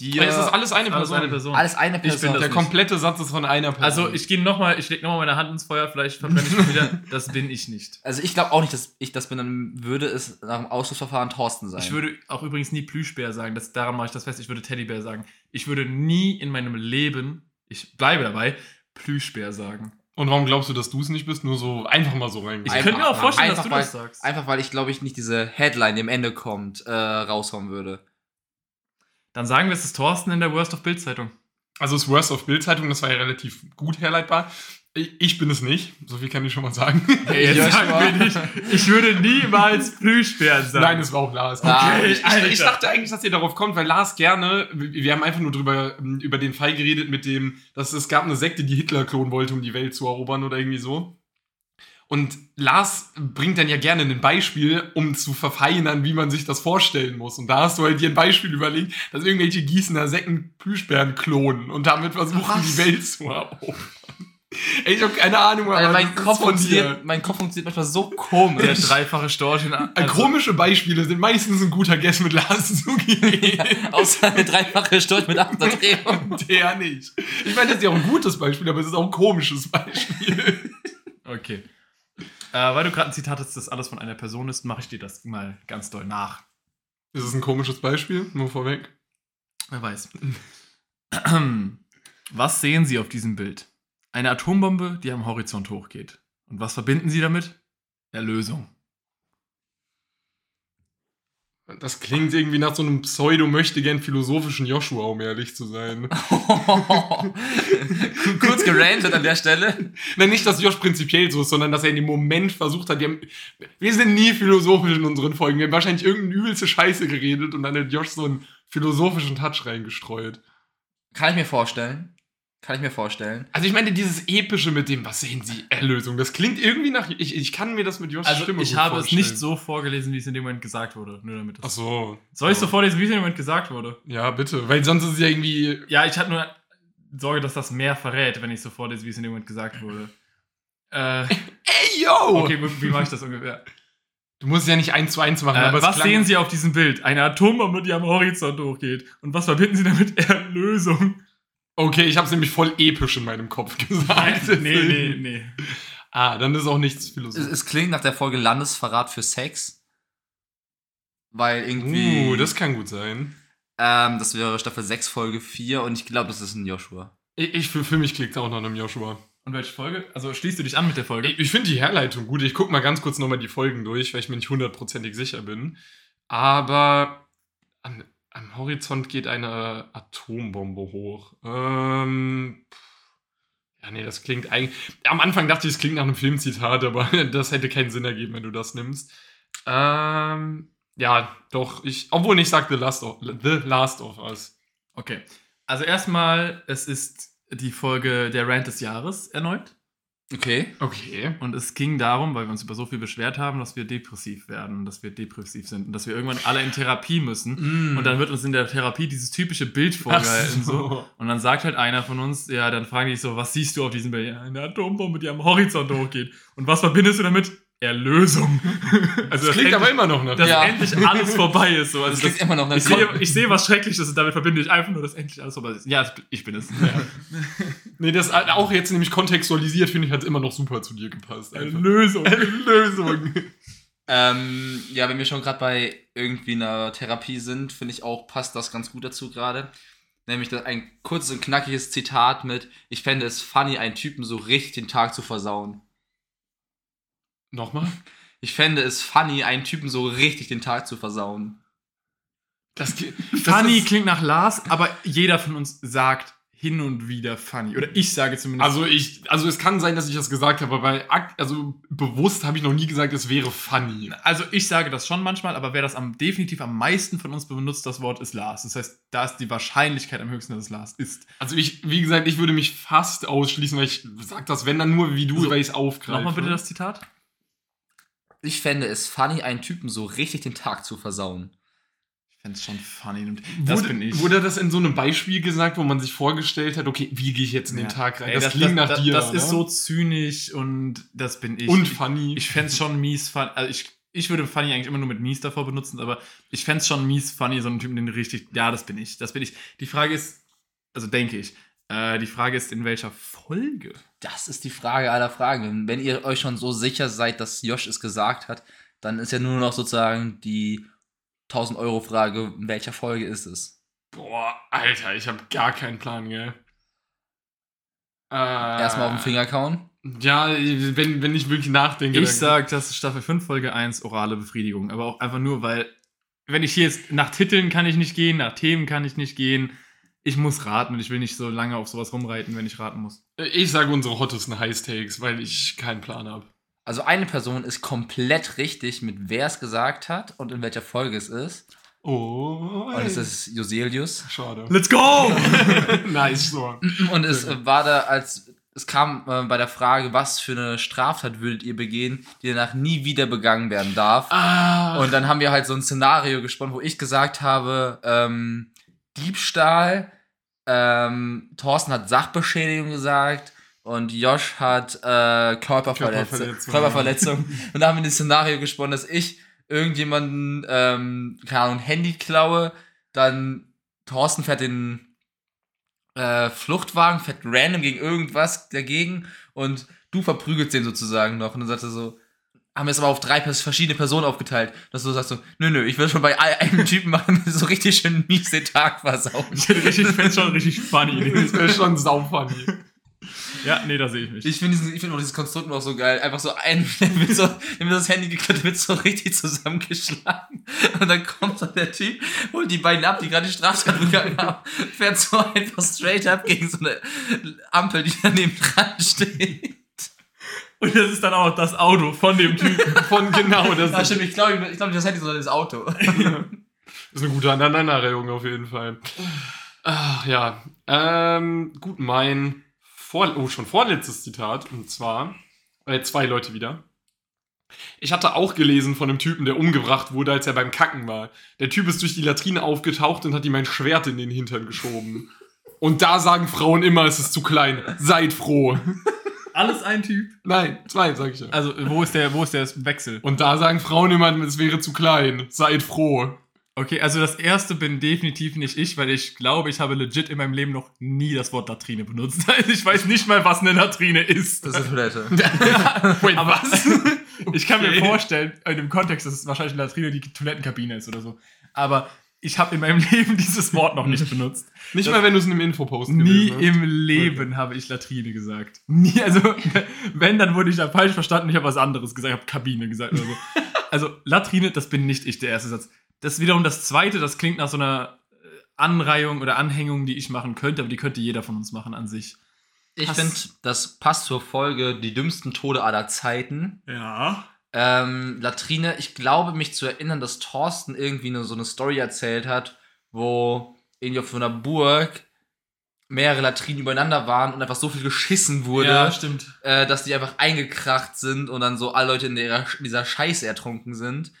dir. Es ist alles eine Alles Person. eine Person. alles eine bin Person. das Der nicht. komplette Satz ist von einer Person. Also ich gehe noch mal, ich lege nochmal meine Hand ins Feuer, vielleicht verbrenne ich mich wieder. Das bin ich nicht. Also ich glaube auch nicht, dass ich das bin, dann würde es nach dem Ausschlussverfahren Thorsten sein. Ich würde auch übrigens nie Plüschbär sagen, das, daran mache ich das fest. Ich würde Teddybär sagen. Ich würde nie in meinem Leben, ich bleibe dabei, Plüschbär sagen. Und warum glaubst du, dass du es nicht bist? Nur so einfach mal so rein. Ich könnte mir auch vorstellen, dass du das weil- sagst. Einfach weil ich, glaube ich, nicht diese Headline, die am Ende kommt, äh, raushauen würde. Dann sagen wir, es ist Thorsten in der Worst of Bild-Zeitung. Also das Worst of Bild-Zeitung, das war ja relativ gut herleitbar. Ich, bin es nicht, so viel kann ich schon mal sagen. Hey, sagen wir nicht, ich würde niemals Plüschbär sagen. Nein, es war auch Lars. Ah, Okay, ich, ich, ich dachte eigentlich, dass ihr darauf kommt, weil Lars gerne, wir wir haben einfach nur drüber, über den Fall geredet mit dem, dass es gab eine Sekte, die Hitler klonen wollte, um die Welt zu erobern oder irgendwie so. Und Lars bringt dann ja gerne ein Beispiel, um zu verfeinern, wie man sich das vorstellen muss. Und da hast du halt dir ein Beispiel überlegt, dass irgendwelche Gießener Säcken Plüschbären klonen und damit versuchen, Was? die Welt zu erobern. Ey, ich habe keine Ahnung, aber Also mein, Kopf funktioniert, mein Kopf funktioniert manchmal so Der komisch. dreifache Storch in Äh, also, Komische Beispiele sind meistens ein guter Guess mit Lars zugegeben. Außer eine dreifache Sturz mit achter Drehung. Der nicht. Ich meine, das ist ja auch ein gutes Beispiel, aber es ist auch ein komisches Beispiel. Okay. Äh, weil du gerade ein Zitat hast, das alles von einer Person ist, mache ich dir das mal ganz doll nach. Ist es ein komisches Beispiel? Nur vorweg. Wer weiß. Was sehen Sie auf diesem Bild? Eine Atombombe, die am Horizont hochgeht. Und was verbinden Sie damit? Erlösung. Das klingt irgendwie nach so einem pseudo-möchtegern philosophischen Joshua, um ehrlich zu sein. Kurz gerantet an der Stelle. Nein, nicht, dass Josh prinzipiell so ist, sondern dass er in dem Moment versucht hat, wir, haben, wir sind nie philosophisch in unseren Folgen. Wir haben wahrscheinlich irgendeine übelste Scheiße geredet und dann hat Josh so einen philosophischen Touch reingestreut. Kann ich mir vorstellen. Kann ich mir vorstellen. Also ich meine, dieses Epische mit dem, was sehen Sie, Erlösung, das klingt irgendwie nach, ich, ich kann mir das mit Josh Also Stimme ich gut habe es vorstellen. nicht so vorgelesen, wie es in dem Moment gesagt wurde. Nur damit Ach so. Soll ich so vorlesen, wie es in dem Moment gesagt wurde? Ja, bitte, weil sonst ist es ja irgendwie, Ja, ich hatte nur Sorge, dass das mehr verrät, wenn ich so vorlese, wie es in dem Moment gesagt wurde. Äh, ey, yo! okay, wie, wie mache ich das ungefähr? Du musst es ja nicht eins zu eins machen, Äh, aber es was klang- sehen Sie auf diesem Bild? Eine Atombombe, die am Horizont hochgeht. Und was verbinden Sie damit? Erlösung. Okay, ich habe es nämlich voll episch in meinem Kopf gesagt. nee, nee, nee. Ah, dann ist auch nichts Es, philosophisch. es klingt nach der Folge Landesverrat für Sex. Weil irgendwie. Uh, das kann gut sein. ähm, das wäre Staffel 6, Folge 4 und ich glaube, das ist ein Joshua. Ich, ich für, für mich klingt auch nach einem Joshua. Und welche Folge? Also schließt du dich an mit der Folge? Ich, ich finde die Herleitung gut. Ich gucke mal ganz kurz nochmal die Folgen durch, weil ich mir nicht hundertprozentig sicher bin. Aber am Horizont geht eine Atombombe hoch. Ähm, ja, nee, das klingt eigentlich. Am Anfang dachte ich, es klingt nach einem Filmzitat, aber das hätte keinen Sinn ergeben, wenn du das nimmst. Ähm, ja, doch, ich. Obwohl ich sag The Last of, The Last of Us. Okay. Also erstmal, es ist die Folge der Rant des Jahres erneut. Okay. Okay. Und es ging darum, weil wir uns über so viel beschwert haben, dass wir depressiv werden, dass wir depressiv sind und dass wir irgendwann alle in Therapie müssen. Und dann wird uns in der Therapie dieses typische Bild vorgehalten. So. Und dann sagt halt einer von uns, ja, dann fragen die so, was siehst du auf diesem Bild? Ja, eine Atombombe, die am Horizont hochgeht. Und was verbindest du damit? Erlösung. Also, Das klingt endlich, aber immer noch nach. dass Ja. endlich alles vorbei ist. So. Das Also klingt das, immer noch nach ich, sehe, ich sehe was Schreckliches und damit verbinde ich einfach nur, dass endlich alles vorbei ist. Ja, ich bin es. Nee, das auch jetzt nämlich kontextualisiert, finde ich, hat immer noch super zu dir gepasst. Einfach. Erlösung. Lösung. Ähm, ja, wenn wir schon gerade bei irgendwie einer Therapie sind, finde ich auch, passt das ganz gut dazu gerade. Nämlich das, ein kurzes und knackiges Zitat mit, ich fände es funny, einen Typen so richtig den Tag zu versauen. Nochmal? Ich fände es funny, einen Typen so richtig den Tag zu versauen. Das, das Funny klingt nach Lars, aber jeder von uns sagt hin und wieder funny. Oder ich sage zumindest. Also ich, also es kann sein, dass ich das gesagt habe, aber also bewusst habe ich noch nie gesagt, es wäre funny. Also ich sage das schon manchmal, aber wer das am, definitiv am meisten von uns benutzt, das Wort ist Lars. Das heißt, da ist die Wahrscheinlichkeit am höchsten, dass es Lars ist. Also ich, wie gesagt, ich würde mich fast ausschließen, weil ich sag das, wenn dann nur wie du, So, weil ich es aufgreife. Nochmal bitte das Zitat. Ich fände es funny, einen Typen so richtig den Tag zu versauen. Ich fände es schon funny. Das wurde, bin ich. Wurde das in so einem Beispiel gesagt, wo man sich vorgestellt hat, okay, wie gehe ich jetzt in den Ja. Tag rein? Ey, das, klingt nach das, dir. Das ist ne? so zynisch und das bin ich. Und ich, funny. ich fände es schon mies fun. Also ich ich würde funny eigentlich immer nur mit mies davor benutzen, aber ich fände es schon mies funny, so einen Typen, den richtig, ja, das bin ich, das bin ich. Die Frage ist, also denke ich, äh, die Frage ist, in welcher Folge? Das ist die Frage aller Fragen. Wenn ihr euch schon so sicher seid, dass Josh es gesagt hat, dann ist ja nur noch sozusagen die 1000 Euro Frage, in welcher Folge ist es? Boah, Alter, ich habe gar keinen Plan, gell. Äh, Erstmal auf den Finger kauen. Ja, wenn, wenn ich wirklich nachdenke. Ich sag, das ist Staffel 5, Folge 1, orale Befriedigung. Aber auch einfach nur, weil, wenn ich hier jetzt nach Titeln kann ich nicht gehen, nach Themen kann ich nicht gehen. Ich muss raten und ich will nicht so lange auf sowas rumreiten, wenn ich raten muss. Ich sage unsere hottesten High Takes, weil ich keinen Plan habe. Also eine Person ist komplett richtig, mit wer es gesagt hat und in welcher Folge es ist. Oh, Und es ist Joselius. schade. Let's go! nice so. Und es war da, als es kam äh, bei der Frage, was für eine Straftat würdet ihr begehen, die danach nie wieder begangen werden darf. Ah, Und dann haben wir halt so ein Szenario gesponnen, wo ich gesagt habe, ähm, Diebstahl, ähm, Thorsten hat Sachbeschädigung gesagt und Josh hat äh, Körperverletzung. Körperverletzung, Körperverletzung. und da haben wir ein Szenario gesponnen, dass ich irgendjemanden, ähm, keine Ahnung, ein Handy klaue, dann Thorsten fährt den äh, Fluchtwagen, fährt random gegen irgendwas dagegen und du verprügelst den sozusagen noch. Und dann sagt er so, haben wir es aber auf drei verschiedene Personen aufgeteilt, dass du sagst so, nö, nö, ich will schon bei ein- einem Typen machen, so richtig schön mies den Tag versauen. Ich fände schon richtig funny. das wäre schon saufunny. ja, nee, da sehe ich mich. Ich finde ich find auch dieses Konstrukt noch so geil. Einfach so ein, der wird so, der wird das Handy geklaut, wird so richtig zusammengeschlagen. Und dann kommt so der Typ, holt die beiden ab, die gerade die Straftat begangen haben, fährt so einfach straight up gegen so eine Ampel, die daneben dran steht. Und das ist dann auch das Auto von dem Typen. Von genau, das Ja, stimmt, ich glaube, ich glaube, das ist so das Auto. das ist eine gute Aneinanderreihung auf jeden Fall. Ach ja. Ähm, gut, mein vor, oh, schon vorletztes Zitat. Und zwar, äh, zwei Leute wieder. Ich hatte auch gelesen von einem Typen, der umgebracht wurde, als er beim Kacken war. Der Typ ist durch die Latrine aufgetaucht und hat ihm ein Schwert in den Hintern geschoben. Und da sagen Frauen immer, es ist zu klein. Seid froh. Alles ein Typ. Nein, zwei, sag ich ja. Also, wo ist der, wo ist der Wechsel? Und da sagen Frauen immer, es wäre zu klein. Seid froh. Okay, also das erste bin definitiv nicht ich, weil ich glaube, ich habe legit in meinem Leben noch nie das Wort Latrine benutzt. Also ich weiß nicht mal, was eine Latrine ist. Das ist eine Toilette. Wait, Aber was? ich kann mir vorstellen, in dem Kontext, dass es wahrscheinlich eine Latrine die Toilettenkabine ist oder so. Aber ich habe in meinem Leben dieses Wort noch nicht benutzt. Nicht mal, wenn du es in einem Infopost Nie hast. im Leben habe ich Latrine gesagt. Nie, also wenn, dann wurde ich da falsch verstanden. Ich habe was anderes gesagt, ich habe Kabine gesagt oder so. Also Latrine, das bin nicht ich, der erste Satz. Das ist wiederum das zweite, das klingt nach so einer äh, Anreihung oder Anhängung, die ich machen könnte, aber die könnte jeder von uns machen an sich. Ich finde, das passt zur Folge Die dümmsten Tode aller Zeiten. Ja. Ähm, Latrine, ich glaube mich zu erinnern, dass Thorsten irgendwie eine, so eine Story erzählt hat, wo irgendwie auf einer Burg mehrere Latrinen übereinander waren und einfach so viel geschissen wurde, Ja, äh, dass die einfach eingekracht sind und dann so alle Leute in der, dieser Scheiße ertrunken sind.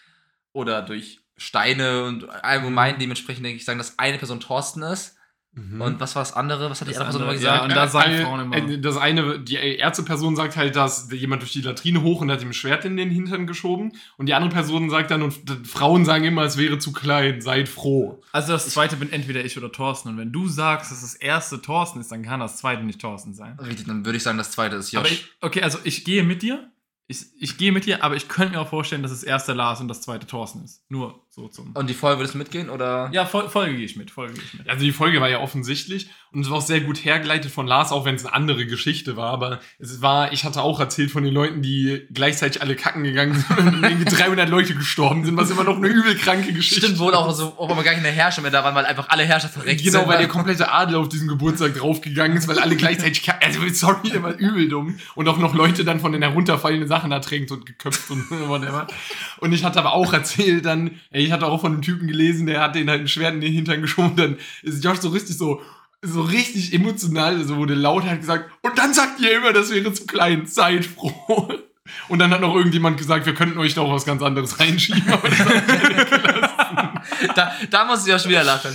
Oder durch Steine und allgemein dementsprechend denke ich sagen, dass eine Person Thorsten ist. Mhm. Und was war das andere? Was hat die Das andere Person andere, immer gesagt? ja, und da sagen Äh, Frauen immer- äh, Das eine, die Ärzteperson sagt halt, dass jemand durch die Latrine hoch und hat ihm ein Schwert in den Hintern geschoben. Und die andere Person sagt dann, und Frauen sagen immer, es wäre zu klein, seid froh. Also das zweite bin entweder ich oder Thorsten. Und wenn du sagst, dass das erste Thorsten ist, dann kann das zweite nicht Thorsten sein. Richtig, dann würde ich sagen, das zweite ist Josh. Aber ich, okay, also ich gehe mit dir. Ich, ich gehe mit dir, aber ich könnte mir auch vorstellen, dass das erste Lars und das zweite Thorsten ist. Nur so zum. und die Folge würdest du mitgehen oder? Ja, Fol Folge gehe ich mit. Folge gehe ich mit. Also die Folge war ja offensichtlich und es war auch sehr gut hergeleitet von Lars, auch wenn es eine andere Geschichte war. Aber es war, ich hatte auch erzählt von den Leuten, die gleichzeitig alle kacken gegangen sind und irgendwie 300 Leute gestorben sind, was immer noch eine übel kranke Geschichte Stimmt wohl auch so, ob aber gar keine Herrscher mehr da waren, weil einfach alle Herrscher verreckt Genau, sind. weil der komplette Adel auf diesen Geburtstag draufgegangen ist, weil alle gleichzeitig kacken. Also sorry, der war übel dumm. Und auch noch Leute dann von den herunterfallenden Sachen ertränkt und geköpft und whatever. Und ich hatte aber auch erzählt dann, ey, ich hatte auch von einem Typen gelesen, der hat den halt ein Schwert in den Hintern geschoben. Dann ist Josh so richtig so, so richtig emotional, also wurde laut hat gesagt, und dann sagt ihr immer, das wäre zu klein, seid froh. Und dann hat noch irgendjemand gesagt, wir könnten euch doch was ganz anderes reinschieben. Aber das da, da muss ich auch schon wieder lachen.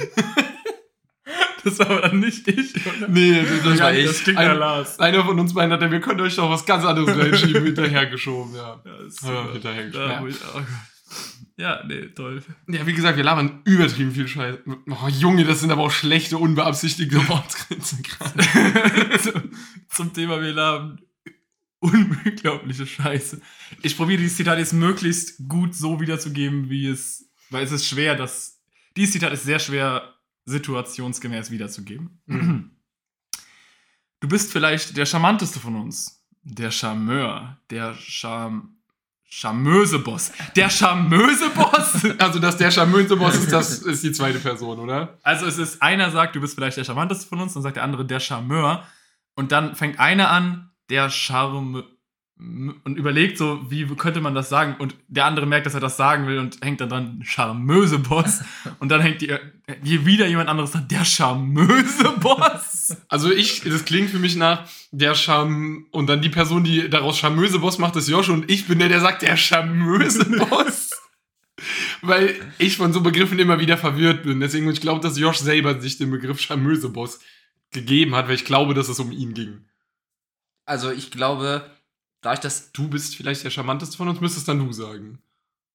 Das war aber dann nicht ich. Oder? Nee, das, Das war ich. Das klingt Ein- Lars. Einer von uns beiden hat, ja, wir können euch doch was ganz anderes reinschieben, hinterhergeschoben, ja. Ja, ist Ja, hinterhergeschoben. Ja, Ja. nee, toll. Ja, wie gesagt, wir labern übertrieben viel Scheiße. Oh, Junge, das sind aber auch schlechte, unbeabsichtigte Wortgrenzen gerade. zum, zum Thema wir haben unglaubliche Scheiße. Ich probiere dieses Zitat jetzt möglichst gut so wiederzugeben, wie es, weil es ist schwer, das, dieses Zitat ist sehr schwer situationsgemäß wiederzugeben. Mhm. Du bist vielleicht der charmanteste von uns, der Charmeur, der Charm charmöse Boss, der charmöse Boss. Also, dass der charmöse Boss ist, das ist die zweite Person, oder? Also es ist, einer sagt, du bist vielleicht der charmanteste von uns, dann sagt der andere der Charmeur. Und dann fängt einer an, der Charme und überlegt so, wie könnte man das sagen? Und der andere merkt, dass er das sagen will und hängt dann dran, charmöse Boss. Und dann hängt die, hier wieder jemand anderes dran, der charmöse Boss. Also ich, das klingt für mich nach der Charme und dann die Person, die daraus charmöse Boss macht, ist Josh und ich bin der, der sagt der charmöse Boss. Weil ich von so Begriffen immer wieder verwirrt bin. Deswegen, ich glaube, dass Josh selber sich den Begriff charmöse Boss gegeben hat, weil ich glaube, dass es um ihn ging. Also ich glaube, da ich das Du bist vielleicht der charmanteste von uns, müsstest dann du sagen.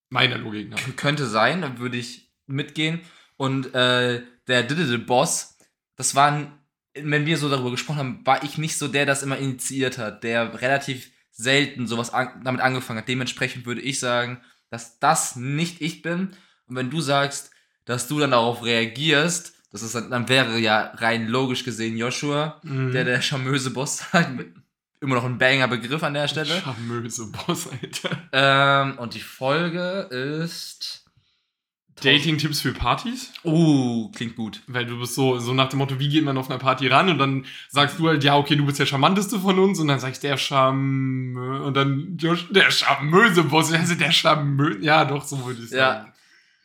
Meiner Logik nach. könnte sein, dann würde ich mitgehen. Und äh, der Diddle Boss, das waren, wenn wir so darüber gesprochen haben, war ich nicht so der, der das immer initiiert hat, der relativ selten sowas an, damit angefangen hat. Dementsprechend würde ich sagen, dass das nicht ich bin. Und wenn du sagst, dass du dann darauf reagierst, das ist dann, dann wäre ja rein logisch gesehen Joshua, Mhm. der der charmöse Boss sagt. Immer noch ein banger Begriff an der Stelle. Charmöse Boss, Alter. Ähm, und die Folge ist. Dating-Tipps für Partys? Oh, klingt gut. Weil du bist so, so nach dem Motto, wie geht man auf einer Party ran? Und dann sagst du halt, ja, okay, du bist der charmanteste von uns. Und dann sag ich, der Charme. Und dann Josh, der charmöse Boss. Also der charmöse. Ja, doch, so würde ich Ja.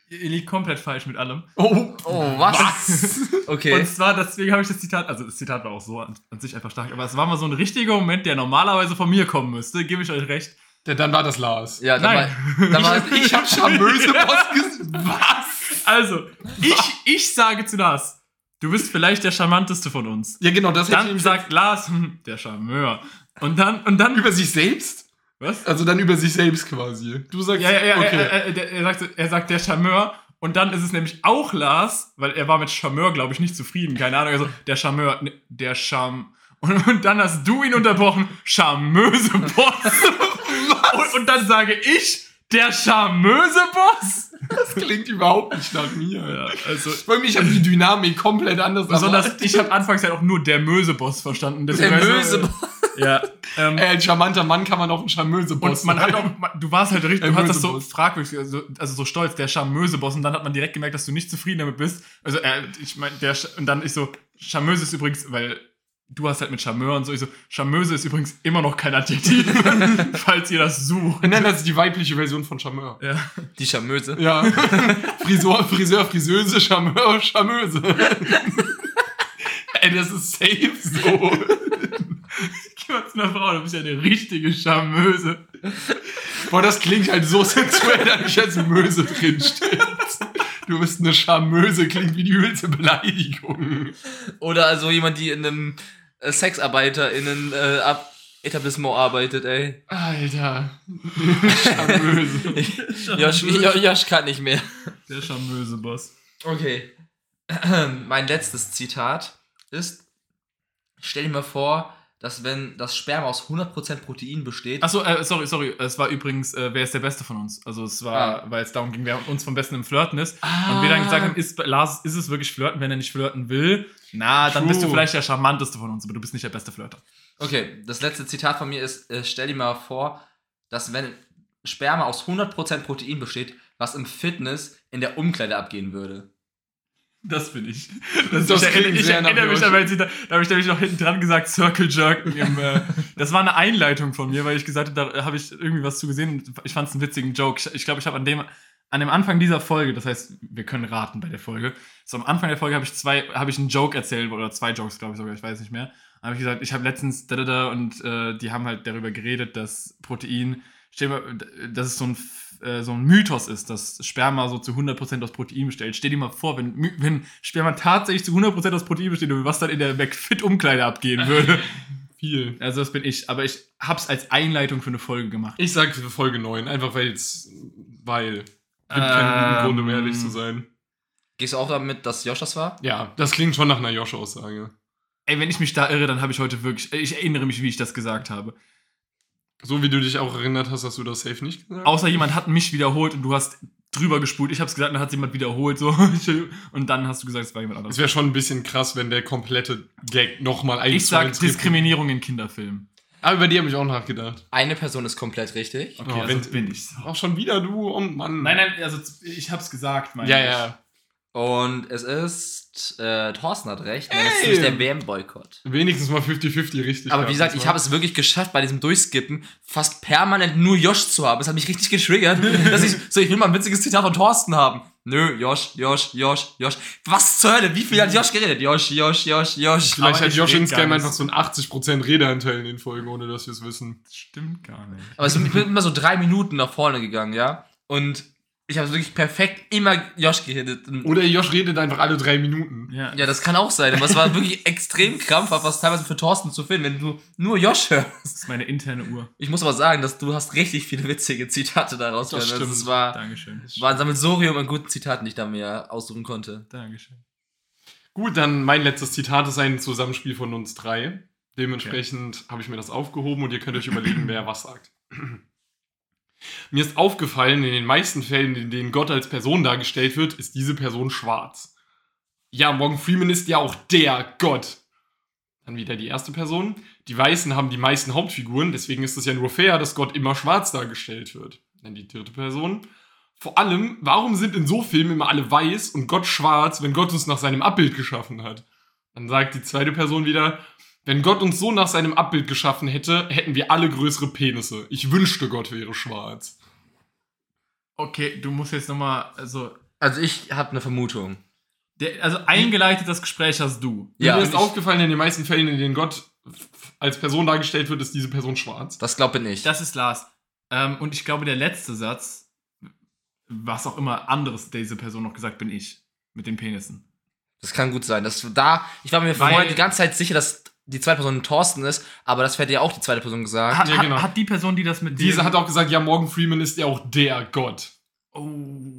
Ihr liegt komplett falsch mit allem. Oh, Oh, was? Okay. Und zwar, deswegen habe ich das Zitat, also das Zitat war auch so an, an sich einfach stark, aber es war mal so ein richtiger Moment, der normalerweise von mir kommen müsste, gebe ich euch recht. Ja, dann war das Lars. ja, dann Nein. war, dann war ich hab charmöse Boss gesagt. Was? Also, ich, ich sage zu Lars, du bist vielleicht der charmanteste von uns. Ja, genau, das hätte ich Dann sagt Lars, hm, der Charmeur. Und dann, und dann, über sich selbst? Was? Also dann über sich selbst quasi. Du sagst, Ja, ja, ja, okay. er, er, er, sagt, er sagt der Charmeur. Und dann ist es nämlich auch Lars, weil er war mit Charmeur, glaube ich, nicht zufrieden. Keine Ahnung. Also, der Charmeur, ne, der Charme. Und, und dann hast du ihn unterbrochen, charmöse Boss. und, und dann sage ich, der charmöse Boss. das klingt überhaupt nicht nach mir. Ja, also, Bei mir, ich habe die Dynamik komplett anders besonders, erwartet. ich habe anfangs halt auch nur der Möse-Boss verstanden. der böse Boss. Ja. Ähm, Ey, als charmanter Mann kann man auch ein charmöse Boss Und man hat auch, man- du warst halt richtig, du hast das so fragwürdig, also, also so stolz, der charmöse Boss, und dann hat man direkt gemerkt, dass du nicht zufrieden damit bist. Also, äh, ich meine, der, und dann ich so, charmöse ist übrigens, weil du hast halt mit Charmeur und so, ich so, charmöse ist übrigens immer noch kein Adjektiv, falls ihr das sucht. Nein, das ist die weibliche Version von Charmeur. Ja. Die Charmöse. Ja. Friseur, Friseur, Friseuse, Charmeur, Charmeuse. Ey, das ist safe so. Einer Frau, du bist ja eine richtige Charmöse. Boah, das klingt halt so sexuell, da nicht als Möse drinsteht. Du bist eine Charmöse, klingt wie die übelste Beleidigung. Oder also jemand, die in einem äh, SexarbeiterInnen äh, Ab Etablissement arbeitet, ey. Alter. Charmöse. Josh, Jo- Josh kann nicht mehr. Der charmöse Boss. Okay. mein letztes Zitat ist: Stell dir mal vor, dass wenn das Sperma aus 100% Protein besteht. Achso, äh, sorry, sorry. Es war übrigens, äh, wer ist der Beste von uns? Also es war, Ah. weil es darum ging, wer uns vom Besten im Flirten ist. Und wir dann gesagt haben, ist, Lars, ist es wirklich Flirten, wenn er nicht flirten will? Na, dann True. bist du vielleicht der charmanteste von uns, aber du bist nicht der beste Flirter. Okay, das letzte Zitat von mir ist: äh, Stell dir mal vor, dass wenn Sperma aus 100% Protein besteht, was im Fitness in der Umkleide abgehen würde. Das bin ich. Das Das ich ich nach erinnere mich mein Zitat, da habe ich nämlich noch hinten dran gesagt, Circle Jerken im, äh, Das war eine Einleitung von mir, weil ich gesagt habe, da habe ich irgendwie was zu gesehen und ich fand es einen witzigen Joke. Ich, ich glaube, ich habe an dem, an dem Anfang dieser Folge, das heißt, wir können raten bei der Folge, so am Anfang der Folge habe ich zwei, habe ich einen Joke erzählt, oder zwei Jokes, glaube ich sogar, ich weiß nicht mehr. Da habe ich gesagt, ich habe letztens da, da, da und äh, die haben halt darüber geredet, dass Protein, das ist so ein, äh, so ein Mythos ist, dass Sperma so zu 100% aus Protein besteht. Stell dir mal vor, wenn, wenn Sperma tatsächlich zu 100% aus Protein besteht und was dann in der McFit-Umkleide abgehen würde. Viel. Also das bin ich. Aber ich hab's als Einleitung für eine Folge gemacht. Ich sag für Folge 9, einfach weil es. Weil. Gibt keinen guten Grund, um Ähm, ehrlich zu sein. Gehst du auch damit, dass Josh das war? Ja, das klingt schon nach einer Josh-Aussage. Ey, wenn ich mich da irre, dann habe ich heute wirklich. Ich erinnere mich, wie ich das gesagt habe. So wie du dich auch erinnert hast, hast du das safe nicht gesagt. Außer jemand hat mich wiederholt und du hast drüber gespult. Ich habe es gesagt, dann hat jemand wiederholt so und dann hast du gesagt, es war jemand Es anderes. wäre schon ein bisschen krass, wenn der komplette Gag nochmal eins Ich sag Diskriminierung in Kinderfilmen. Aber über die habe ich auch nachgedacht. Eine Person ist komplett richtig. Okay, Oh, also wenn- bin ich's. Auch schon wieder du, oh Mann. Nein, nein, also ich hab's gesagt, meine Ja, ich. ja. Und es ist, äh, Thorsten hat recht, Ey! es ist nämlich der WM-Boykott. Wenigstens mal 50-50 richtig. Aber wie gesagt, ich habe es wirklich geschafft, bei diesem Durchskippen fast permanent nur Josh zu haben. Es hat mich richtig getriggert, dass ich so, ich will mal ein witziges Zitat von Thorsten haben. Nö, Josh, Josh, Josh, Josh. Was zur Hölle? Wie viel hat Josh geredet? Josh, Josh, Josh, Josh. Vielleicht Aber hat Josh insgeheim einfach so ein 80% Redeanteil in den Folgen, ohne dass wir es wissen. Das stimmt gar nicht. Aber es- ich bin immer so drei Minuten nach vorne gegangen, ja. Und ich habe wirklich perfekt immer Josh geredet. Und Oder Josh redet einfach alle drei Minuten. Ja, Ja, das kann auch sein. Aber es war wirklich extrem krampfhaft, was teilweise für Thorsten zu finden, wenn du nur Josh hörst. das ist meine interne Uhr. Ich muss aber sagen, dass du hast richtig viele witzige Zitate daraus Das gehört. Also stimmt. es war, Dankeschön. war ein Sammelsurium an guten Zitaten, die ich da mir aussuchen konnte. Dankeschön. Gut, dann mein letztes Zitat ist ein Zusammenspiel von uns drei. Dementsprechend habe ich mir das aufgehoben und ihr könnt euch überlegen, wer was sagt. Mir ist aufgefallen, in den meisten Fällen, in denen Gott als Person dargestellt wird, ist diese Person schwarz. Ja, Morgan Freeman ist ja auch der Gott. Dann wieder die erste Person. Die Weißen haben die meisten Hauptfiguren, deswegen ist es ja nur fair, dass Gott immer schwarz dargestellt wird. Dann die dritte Person. Vor allem, warum sind in so Filmen immer alle weiß und Gott schwarz, wenn Gott uns nach seinem Abbild geschaffen hat? Dann sagt die zweite Person wieder, wenn Gott uns so nach seinem Abbild geschaffen hätte, hätten wir alle größere Penisse. Ich wünschte, Gott wäre schwarz. Okay, du musst jetzt nochmal, also, Also ich habe eine Vermutung. der, also eingeleitet das Gespräch hast du. Ja, Mir ist aufgefallen, in den meisten Fällen, in denen Gott als Person dargestellt wird, ist diese Person schwarz. Das glaube ich nicht. Das ist Lars. Ähm, und ich glaube, der letzte Satz, was auch immer anderes diese Person noch gesagt, bin ich. Mit den Penissen. Das kann gut sein. Das da, ich war mir vorher die ganze Zeit sicher, dass die zweite Person Thorsten ist, aber das hätte ja auch die zweite Person gesagt. Hat, ja, genau. hat, die Person, die das mit Diese hat auch gesagt, ja, Morgan Freeman ist ja auch der Gott. Oh,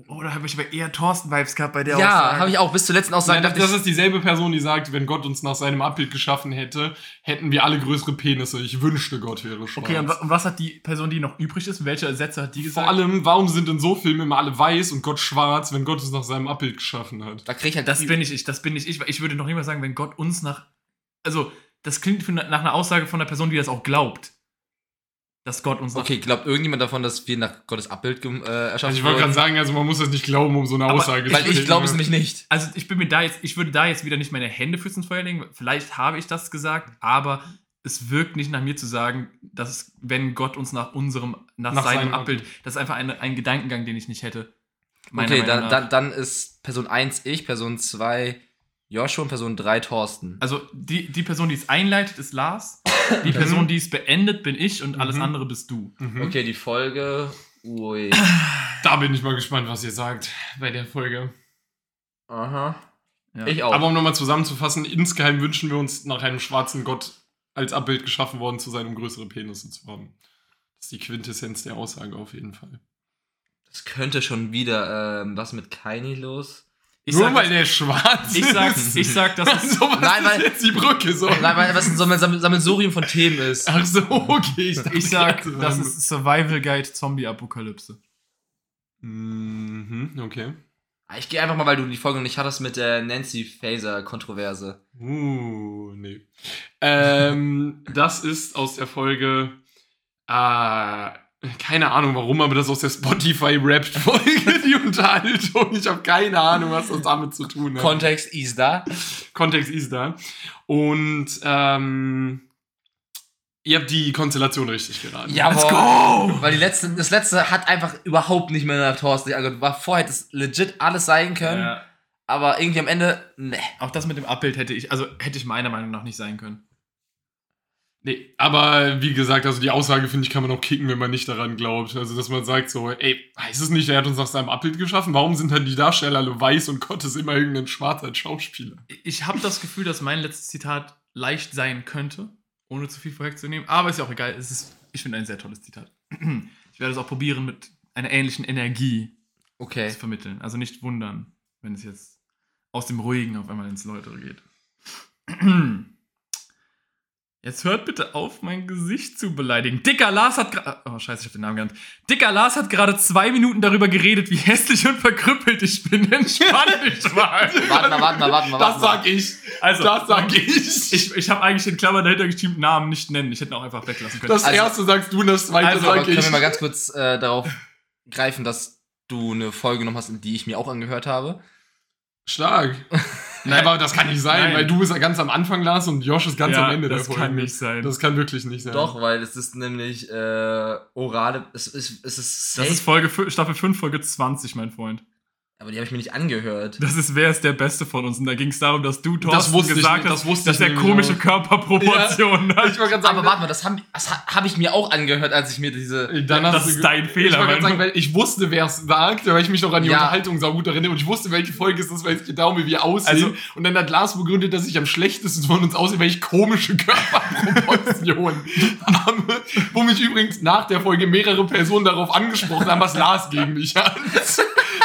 oh da habe ich aber eher Thorsten-Vibes gehabt bei der ja, habe ich auch bis zur letzten Aussage. Nein, das, ist dieselbe Person, die sagt, wenn Gott uns nach seinem Abbild geschaffen hätte, hätten wir alle größere Penisse. Ich wünschte, Gott wäre schwarz. Okay, und, wa- und was hat die Person, die noch übrig ist? Welche Sätze hat die gesagt? Vor allem, warum sind in so Filmen immer alle weiß und Gott schwarz, wenn Gott uns nach seinem Abbild geschaffen hat? da krieg ich halt Das bin nicht ich, das bin nicht ich. weil Ich würde noch nicht mal sagen, wenn Gott uns nach. Also, das klingt für, nach einer Aussage von einer Person, die das auch glaubt. Dass Gott uns. Okay, glaubt irgendjemand davon, dass wir nach Gottes Abbild äh, erschaffen Also ich wollte gerade sagen, also man muss das nicht glauben, um so eine Aber- Aussage Weil ich glaube es nämlich nicht. Also, ich bin mir da jetzt. Ich würde da jetzt wieder nicht meine Hände fürs ins Feuer legen. Vielleicht habe ich das gesagt, aber es wirkt nicht nach mir zu sagen, dass wenn Gott uns nach unserem, nach, Nach seinem seinem Abbild, das ist einfach eine, ein Gedankengang, den ich nicht hätte. Okay, dann, dann, dann ist Person 1 ich, Person 2 Joshua und Person 3 Thorsten. Also die, die Person, die es einleitet, ist Lars. Die Person, die es beendet, bin ich und alles Mhm. andere bist du. Mhm. Okay, die Folge. Ui. Da bin ich mal gespannt, was ihr sagt bei der Folge. Aha. Ja. Ich auch. Aber um nochmal zusammenzufassen, insgeheim wünschen wir uns nach einem schwarzen Gott als Abbild geschaffen worden zu sein, um größere Penisse zu haben. Das ist die Quintessenz der Aussage auf jeden Fall. das könnte schon wieder ähm, was mit Kaini los. Ich Nur sag, weil der schwarz ich sag, ist. ich sag, das ist. so, was Nein, weil- jetzt die Brücke so? Nein, weil was ein Sammel- Sammel- Sammelsurium von Themen ist. Ach so, okay. dachte Ich sag, gerade, das ist Survival Guide Zombie Apokalypse. Mhm, okay. Ich gehe einfach mal, weil du die Folge noch nicht hattest, mit der Nancy Faser-Kontroverse. Uh, nee. ähm, das ist aus der Folge. Äh, keine Ahnung warum, aber das ist aus der Spotify-Rap-Folge, die Unterhaltung. Ich habe keine Ahnung, was das damit zu tun hat. Kontext ist da. Kontext ist da. Und ähm, ihr habt die Konstellation richtig geraten. Ja, Let's go! Weil die letzte, das letzte hat einfach überhaupt nicht mehr nach Thorsten. Also war vorher hätte es legit alles sein können, Ja, aber irgendwie am Ende, ne. auch das mit dem Abbild hätte ich, also hätte ich meiner Meinung nach nicht sein können. Nee, aber wie gesagt, also die Aussage, finde ich, kann man auch kicken, wenn man nicht daran glaubt. Also, dass man sagt so, ey, weiß es nicht, er hat uns aus seinem Abbild geschaffen, warum sind dann die Darsteller alle weiß und Gott ist immer irgendein schwarzer Schauspieler? Ich habe das Gefühl, dass mein letztes Zitat leicht sein könnte, ohne zu viel vorwegzunehmen. Aber ist ja auch egal. Es ist, ich finde ein sehr tolles Zitat. Ich werde es auch probieren, mit einer ähnlichen Energie Okay. zu vermitteln. Also nicht wundern, wenn es jetzt aus dem Ruhigen auf einmal ins Läutere geht. Jetzt hört bitte auf, mein Gesicht zu beleidigen. Dicker Lars hat gerade. Oh, scheiße, ich hab den Namen genannt. Dicker Lars hat gerade zwei Minuten darüber geredet, wie hässlich und verkrüppelt ich bin. Entspann dich mal. Warte mal, warte mal, warte mal. Das warte mal. sag ich. Also, Das sag ich. ich, ich habe eigentlich in Klammern dahinter geschrieben, Namen nicht nennen. Ich hätte ihn auch einfach weglassen können. Das Also- erste sagst du und das zweite Also, sag können ich. wir mal ganz kurz äh, darauf greifen, dass du eine Folge genommen hast, die ich mir auch angehört habe? Stark. Nein, aber das kann nicht sein, Nein. weil du bist ja ganz am Anfang, Lars, und Josh ist ganz Ja, am Ende das der Folge. kann nicht sein. Das kann wirklich nicht sein. Doch, weil es ist nämlich äh, orale. Es ist, es ist safe, Das ist Folge, Staffel 5, Folge 20, mein Freund. Aber die habe ich mir nicht angehört. Das ist Wer ist der Beste von uns. Und da ging es darum, dass du, Das Thorsten, wusste ich gesagt nicht, hast, das wusste dass ich er komische auch. Körperproportionen hat. Ich wollte gerade sagen, Aber warte mal, das habe das ha- hab ich mir auch angehört, als ich mir diese. dann hast das ist dein Ich Fehler, wollte gerade mein sagen, weil ich wusste, wer es sagt, weil ich mich noch an die Ja. Unterhaltung saugut erinnere und ich wusste, welche Folge es ist, weil es geht darum, wie wir aussehen. Also- und dann hat Lars begründet, dass ich am schlechtesten von uns aussehe, weil ich komische Körperproportionen habe. Wo mich übrigens nach der Folge mehrere Personen darauf angesprochen haben, was Lars gegen mich hat.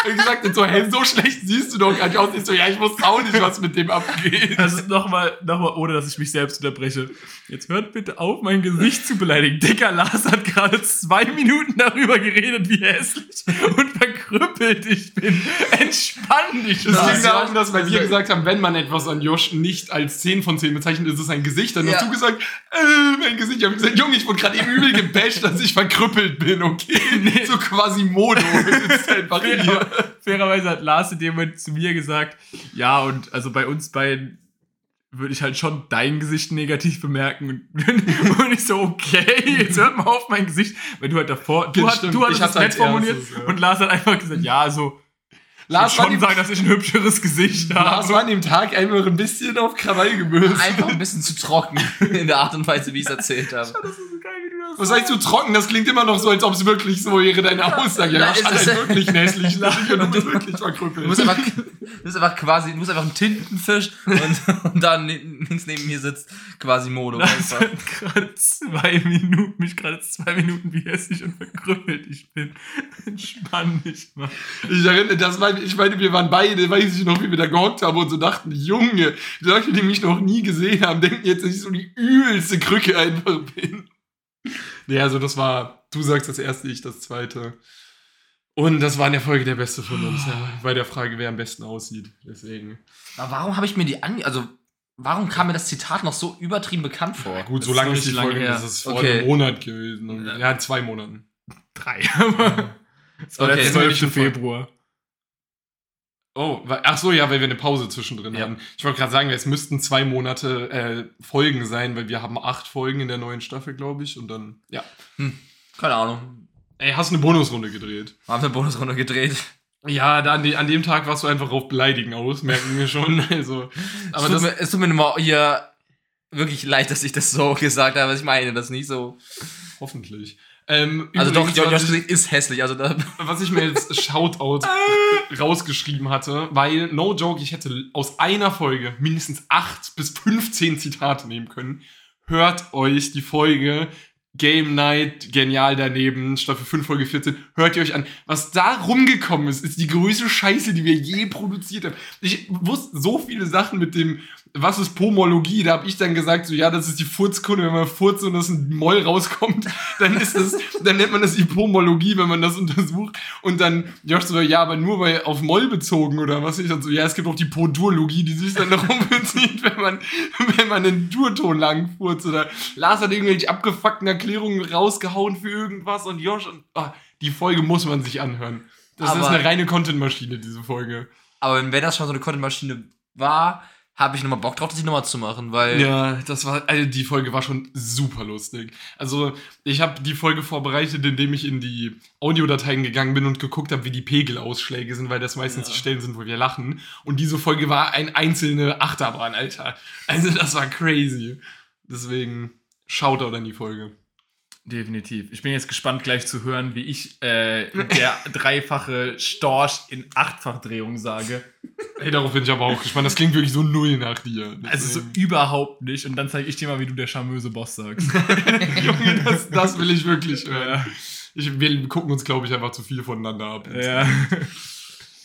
Und gesagt hat so, hey, so schlecht siehst du doch gar nicht aus. Ich so, ja, ich wusste auch nicht, was mit dem abgeht. Also nochmal, nochmal, ohne dass ich mich selbst unterbreche. Jetzt hört bitte auf, mein Gesicht zu beleidigen. Dicker Lars hat gerade zwei Minuten darüber geredet, wie hässlich und verkrüppelt ich bin. Entspann dich. Es Lars. ging darum, dass wir gesagt haben, wenn man etwas an Josh nicht als 10 von 10 bezeichnet, ist es ein Gesicht. Dann hast Ja. du gesagt, äh, mein Gesicht. Ich habe gesagt, Junge, ich wurde gerade eben übel gebasht, dass ich verkrüppelt bin, okay? So quasi hier. Fairerweise hat Lars in dem Moment zu mir gesagt, ja, und also bei uns beiden würde ich halt schon dein Gesicht negativ bemerken. Und, und ich so, okay, jetzt hört mal auf mein Gesicht. Weil du halt davor, du, Das hast, stimmt, du hattest ich es hatte nett formuliert erstes, ja. und Lars hat einfach gesagt, ja, also Lars ich schon sagen, dass ich ein hübscheres Gesicht Lars habe. war an dem Tag einfach ein bisschen auf Krawall gebürstet. Einfach ein bisschen zu trocken in der Art und Weise, wie ich es erzählt habe. Das ist so geil, das Was heißt du trocken? Das klingt immer noch so, als ob es wirklich so wäre, deine Aussage. Ja, ist- halt wirklich Gesicht und du wirklich verkrüppelt. Du musst einfach, du musst einfach quasi, du musst einfach ein Tintenfisch und, und dann links neben mir sitzt quasi Modo. Einfach. hat gerade zwei Minuten, mich gerade zwei Minuten, wie hässlich und verkrüppelt ich bin. Entspann dich mal. Ich erinnere, das war, ich meine, wir waren beide, weiß ich noch, wie wir da gehockt haben und so dachten, Junge, Leute, die mich noch nie gesehen haben, denken jetzt, dass ich so die übelste Krücke einfach bin. Nee, also das war, du sagst das erste, ich das zweite. Und das war in der Folge der Beste von uns, ja, bei der Frage, wer am besten aussieht. Deswegen. Aber warum habe ich mir die ange... Also, warum kam mir das Zitat noch so übertrieben bekannt vor? Ja, gut, Das so lange ist die lange Folge, her. das ist vor Okay. einem Monat gewesen. Ja, in zwei Monaten. Drei. Das war Okay, der das war 12. nicht ein Fall. Februar. Oh, ach so, ja, weil wir eine Pause zwischendrin Ja. haben. Ich wollte gerade sagen, es müssten zwei Monate äh, Folgen sein, weil wir haben acht Folgen in der neuen Staffel, glaube ich. Und dann, ja. Keine Ahnung. Ey, hast eine Bonusrunde gedreht. Wir haben eine Bonusrunde gedreht. Ja, da an, de, an dem Tag warst du einfach auf Beleidigen aus, merken wir schon. Also, aber es, tut mir, es tut mir nur hier wirklich leid, dass ich das so gesagt habe. Ich meine das nicht so. hoffentlich. Ähm, Also doch, Josh Gesicht ist hässlich. Also da, was ich mir jetzt Shoutout rausgeschrieben hatte, weil, no joke, ich hätte aus einer Folge mindestens acht bis 15 Zitate nehmen können. Hört euch die Folge Game Night, genial daneben, Staffel 5, Folge 14. Hört ihr euch an. Was da rumgekommen ist, ist die größte Scheiße, die wir je produziert haben. Ich wusste so viele Sachen mit dem, was ist Pomologie? Da habe ich dann gesagt, so, ja, das ist die Furzkunde, wenn man furzt und das ein Moll rauskommt, dann ist das, dann nennt man das die Pomologie, wenn man das untersucht. Und dann, Josh so, ja, aber nur bei, auf Moll bezogen oder was? Ich dann so, ja, es gibt auch die Podurlogie, die sich dann darum bezieht, wenn man, wenn man einen Durton lang furzt oder Lars hat irgendwelche abgefuckten Erklärungen rausgehauen für irgendwas und Josh und, ah, die Folge muss man sich anhören. Das ist Aber- eine reine Content-Maschine, diese Folge. aber wenn das schon so eine Content-Maschine war, habe ich nochmal Bock drauf, das hier nochmal zu machen, weil. Ja, das war, also die Folge war schon super lustig. Also, ich habe die Folge vorbereitet, indem ich in die Audiodateien gegangen bin und geguckt habe, wie die Pegelausschläge sind, weil das meistens Ja. die Stellen sind, wo wir lachen. Und diese Folge war ein einzelne Achterbahn, Alter. Also, das war crazy. Deswegen, Shoutout an die Folge. Definitiv. Ich bin jetzt gespannt, gleich zu hören, wie ich äh, der dreifache Storch in Achtfachdrehung sage. Ey, darauf bin ich aber auch gespannt. Das klingt wirklich so null nach dir. Also so überhaupt nicht. Und dann zeige ich dir mal, wie du der charmöse Boss sagst. Junge, das, das will ich wirklich hören. Ich, wir gucken uns, glaube ich, einfach zu viel voneinander ab. ja.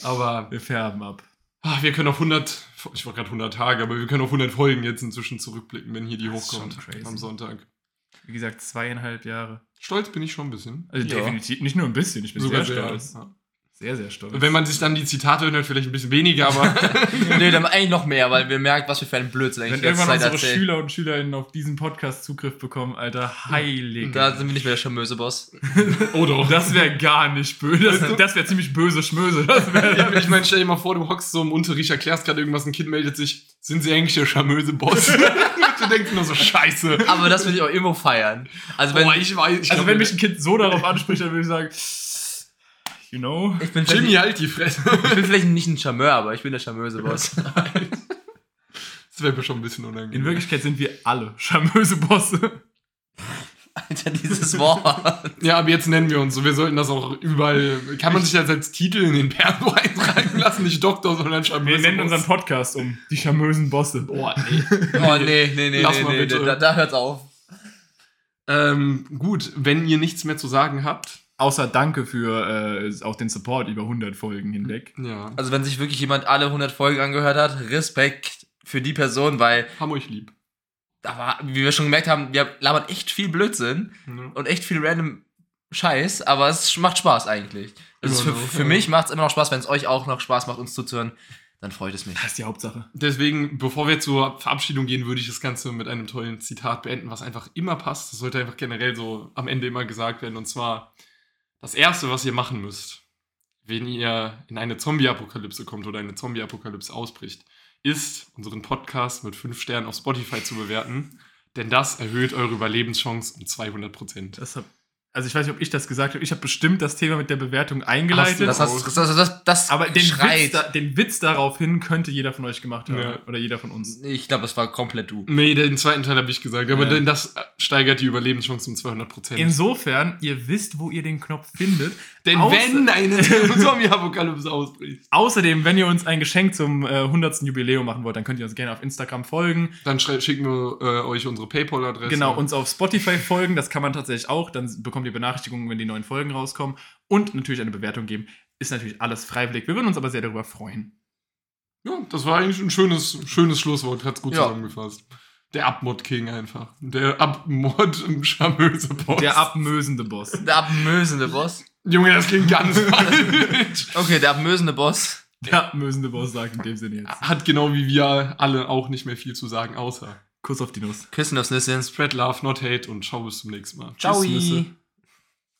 Aber Wir färben ab. ah, wir können auf 100, ich war gerade 100 Tage, aber wir können auf 100 Folgen jetzt inzwischen zurückblicken, wenn hier die Das hochkommt am Sonntag. Wie gesagt, zweieinhalb Jahre. Stolz bin ich schon ein bisschen. Also Ja. definitiv, nicht nur ein bisschen, ich bin sehr, stolz. Ja. Sehr, sehr stolz. Wenn man sich dann die Zitate hört, vielleicht ein bisschen weniger, aber nee, dann eigentlich noch mehr, weil wir merken, was wir für einen Blödsinn Wenn eigentlich ganze irgendwann Zeit unsere erzählen. Schüler und Schülerinnen auf diesen Podcast Zugriff bekommen, Alter, heilige. Da sind wir nicht mehr der charmöse Boss. oder auch. das wäre gar nicht böse. Das, das wäre ziemlich böse Schmöse. Das wär, Ja, ich meine, stell dir mal vor, du hockst so im Unterricht, erklärst gerade irgendwas, ein Kind meldet sich, sind sie eigentlich der charmöse Boss? du denkst nur so, scheiße. Aber das will ich auch immer feiern. Also wenn Boah, ich weiß, ich also glaub, wenn mich ein Kind so darauf anspricht, dann würde ich sagen, you know. ich bin Jimmy, halt die Fresse. ich bin vielleicht nicht ein Charmeur, aber ich bin der charmöse Boss. Das wäre mir schon ein bisschen unangenehm. In Wirklichkeit sind wir alle charmöse Bosse. Alter, dieses Wort. Ja, aber jetzt nennen wir uns so. Wir sollten das auch überall. Kann man sich das als Titel in den Perso eintragen lassen? Nicht Doktor, sondern charmöse Wir nennen Boss. unseren Podcast um die charmösen Bosse. Boah, nee. Oh nee, nee, nee, Lass nee, mal nee, bitte. Da, da hört's auf. ähm, gut, wenn ihr nichts mehr zu sagen habt. Außer danke für äh, auch den Support über 100 Folgen hinweg. Ja. Also wenn sich wirklich jemand alle 100 Folgen angehört hat, Respekt für die Person, weil, Haben euch lieb. da war, wie wir schon gemerkt haben, wir labern echt viel Blödsinn Ja. und echt viel random Scheiß, aber es macht Spaß eigentlich. Also für, ne? für mich macht es immer noch Spaß, wenn es euch auch noch Spaß macht, uns zuzuhören, dann freut es mich. Das ist die Hauptsache. Deswegen, bevor wir zur Verabschiedung gehen, würde ich das Ganze mit einem tollen Zitat beenden, was einfach immer passt. Das sollte einfach generell so am Ende immer gesagt werden. Und zwar, das Erste, was ihr machen müsst, wenn ihr in eine Zombie-Apokalypse kommt oder eine Zombie-Apokalypse ausbricht, ist, unseren Podcast mit 5 Sternen auf Spotify zu bewerten. Denn das erhöht eure Überlebenschance um 200 Prozent. Das hab, also ich weiß nicht, ob ich das gesagt habe. Ich habe bestimmt das Thema mit der Bewertung eingeleitet. Das, hast, das, das, das, das aber den Witz, da, den Witz daraufhin könnte jeder von euch gemacht haben. Ja. Oder jeder von uns. ich glaube, es war komplett du. Nee, den zweiten Teil habe ich gesagt. Aber Ja. denn das steigert die Überlebenschance um 200 Prozent. Insofern, ihr wisst, wo ihr den Knopf findet. Denn Außer- wenn eine Zombie-Apokalypse ausbricht, Außerdem, wenn ihr uns ein Geschenk zum äh, 100. Jubiläum machen wollt, dann könnt ihr uns gerne auf Instagram folgen. dann schicken wir äh, euch unsere PayPal-Adresse. Genau, uns auf Spotify folgen, das kann man tatsächlich auch. Dann bekommt ihr Benachrichtigungen, wenn die neuen Folgen rauskommen. Und natürlich eine Bewertung geben. Ist natürlich alles freiwillig. Wir würden uns aber sehr darüber freuen. Ja, das war eigentlich ein schönes, schönes Schlusswort. Hat's gut Ja. zusammengefasst. Der Abmod-King einfach. Der Abmod-schamöse Boss. Der abmösende Boss. Der abmösende Boss. Junge, das klingt ganz falsch. Okay, der abmösende Boss. Der abmösende Boss sagt in dem Sinne jetzt. Hat genau wie wir alle auch nicht mehr viel zu sagen, außer Kuss auf die Nuss. Küssen aufs Nüsschen. Spread Love, not Hate und ciao bis zum nächsten Mal. Ciao. Nüsse.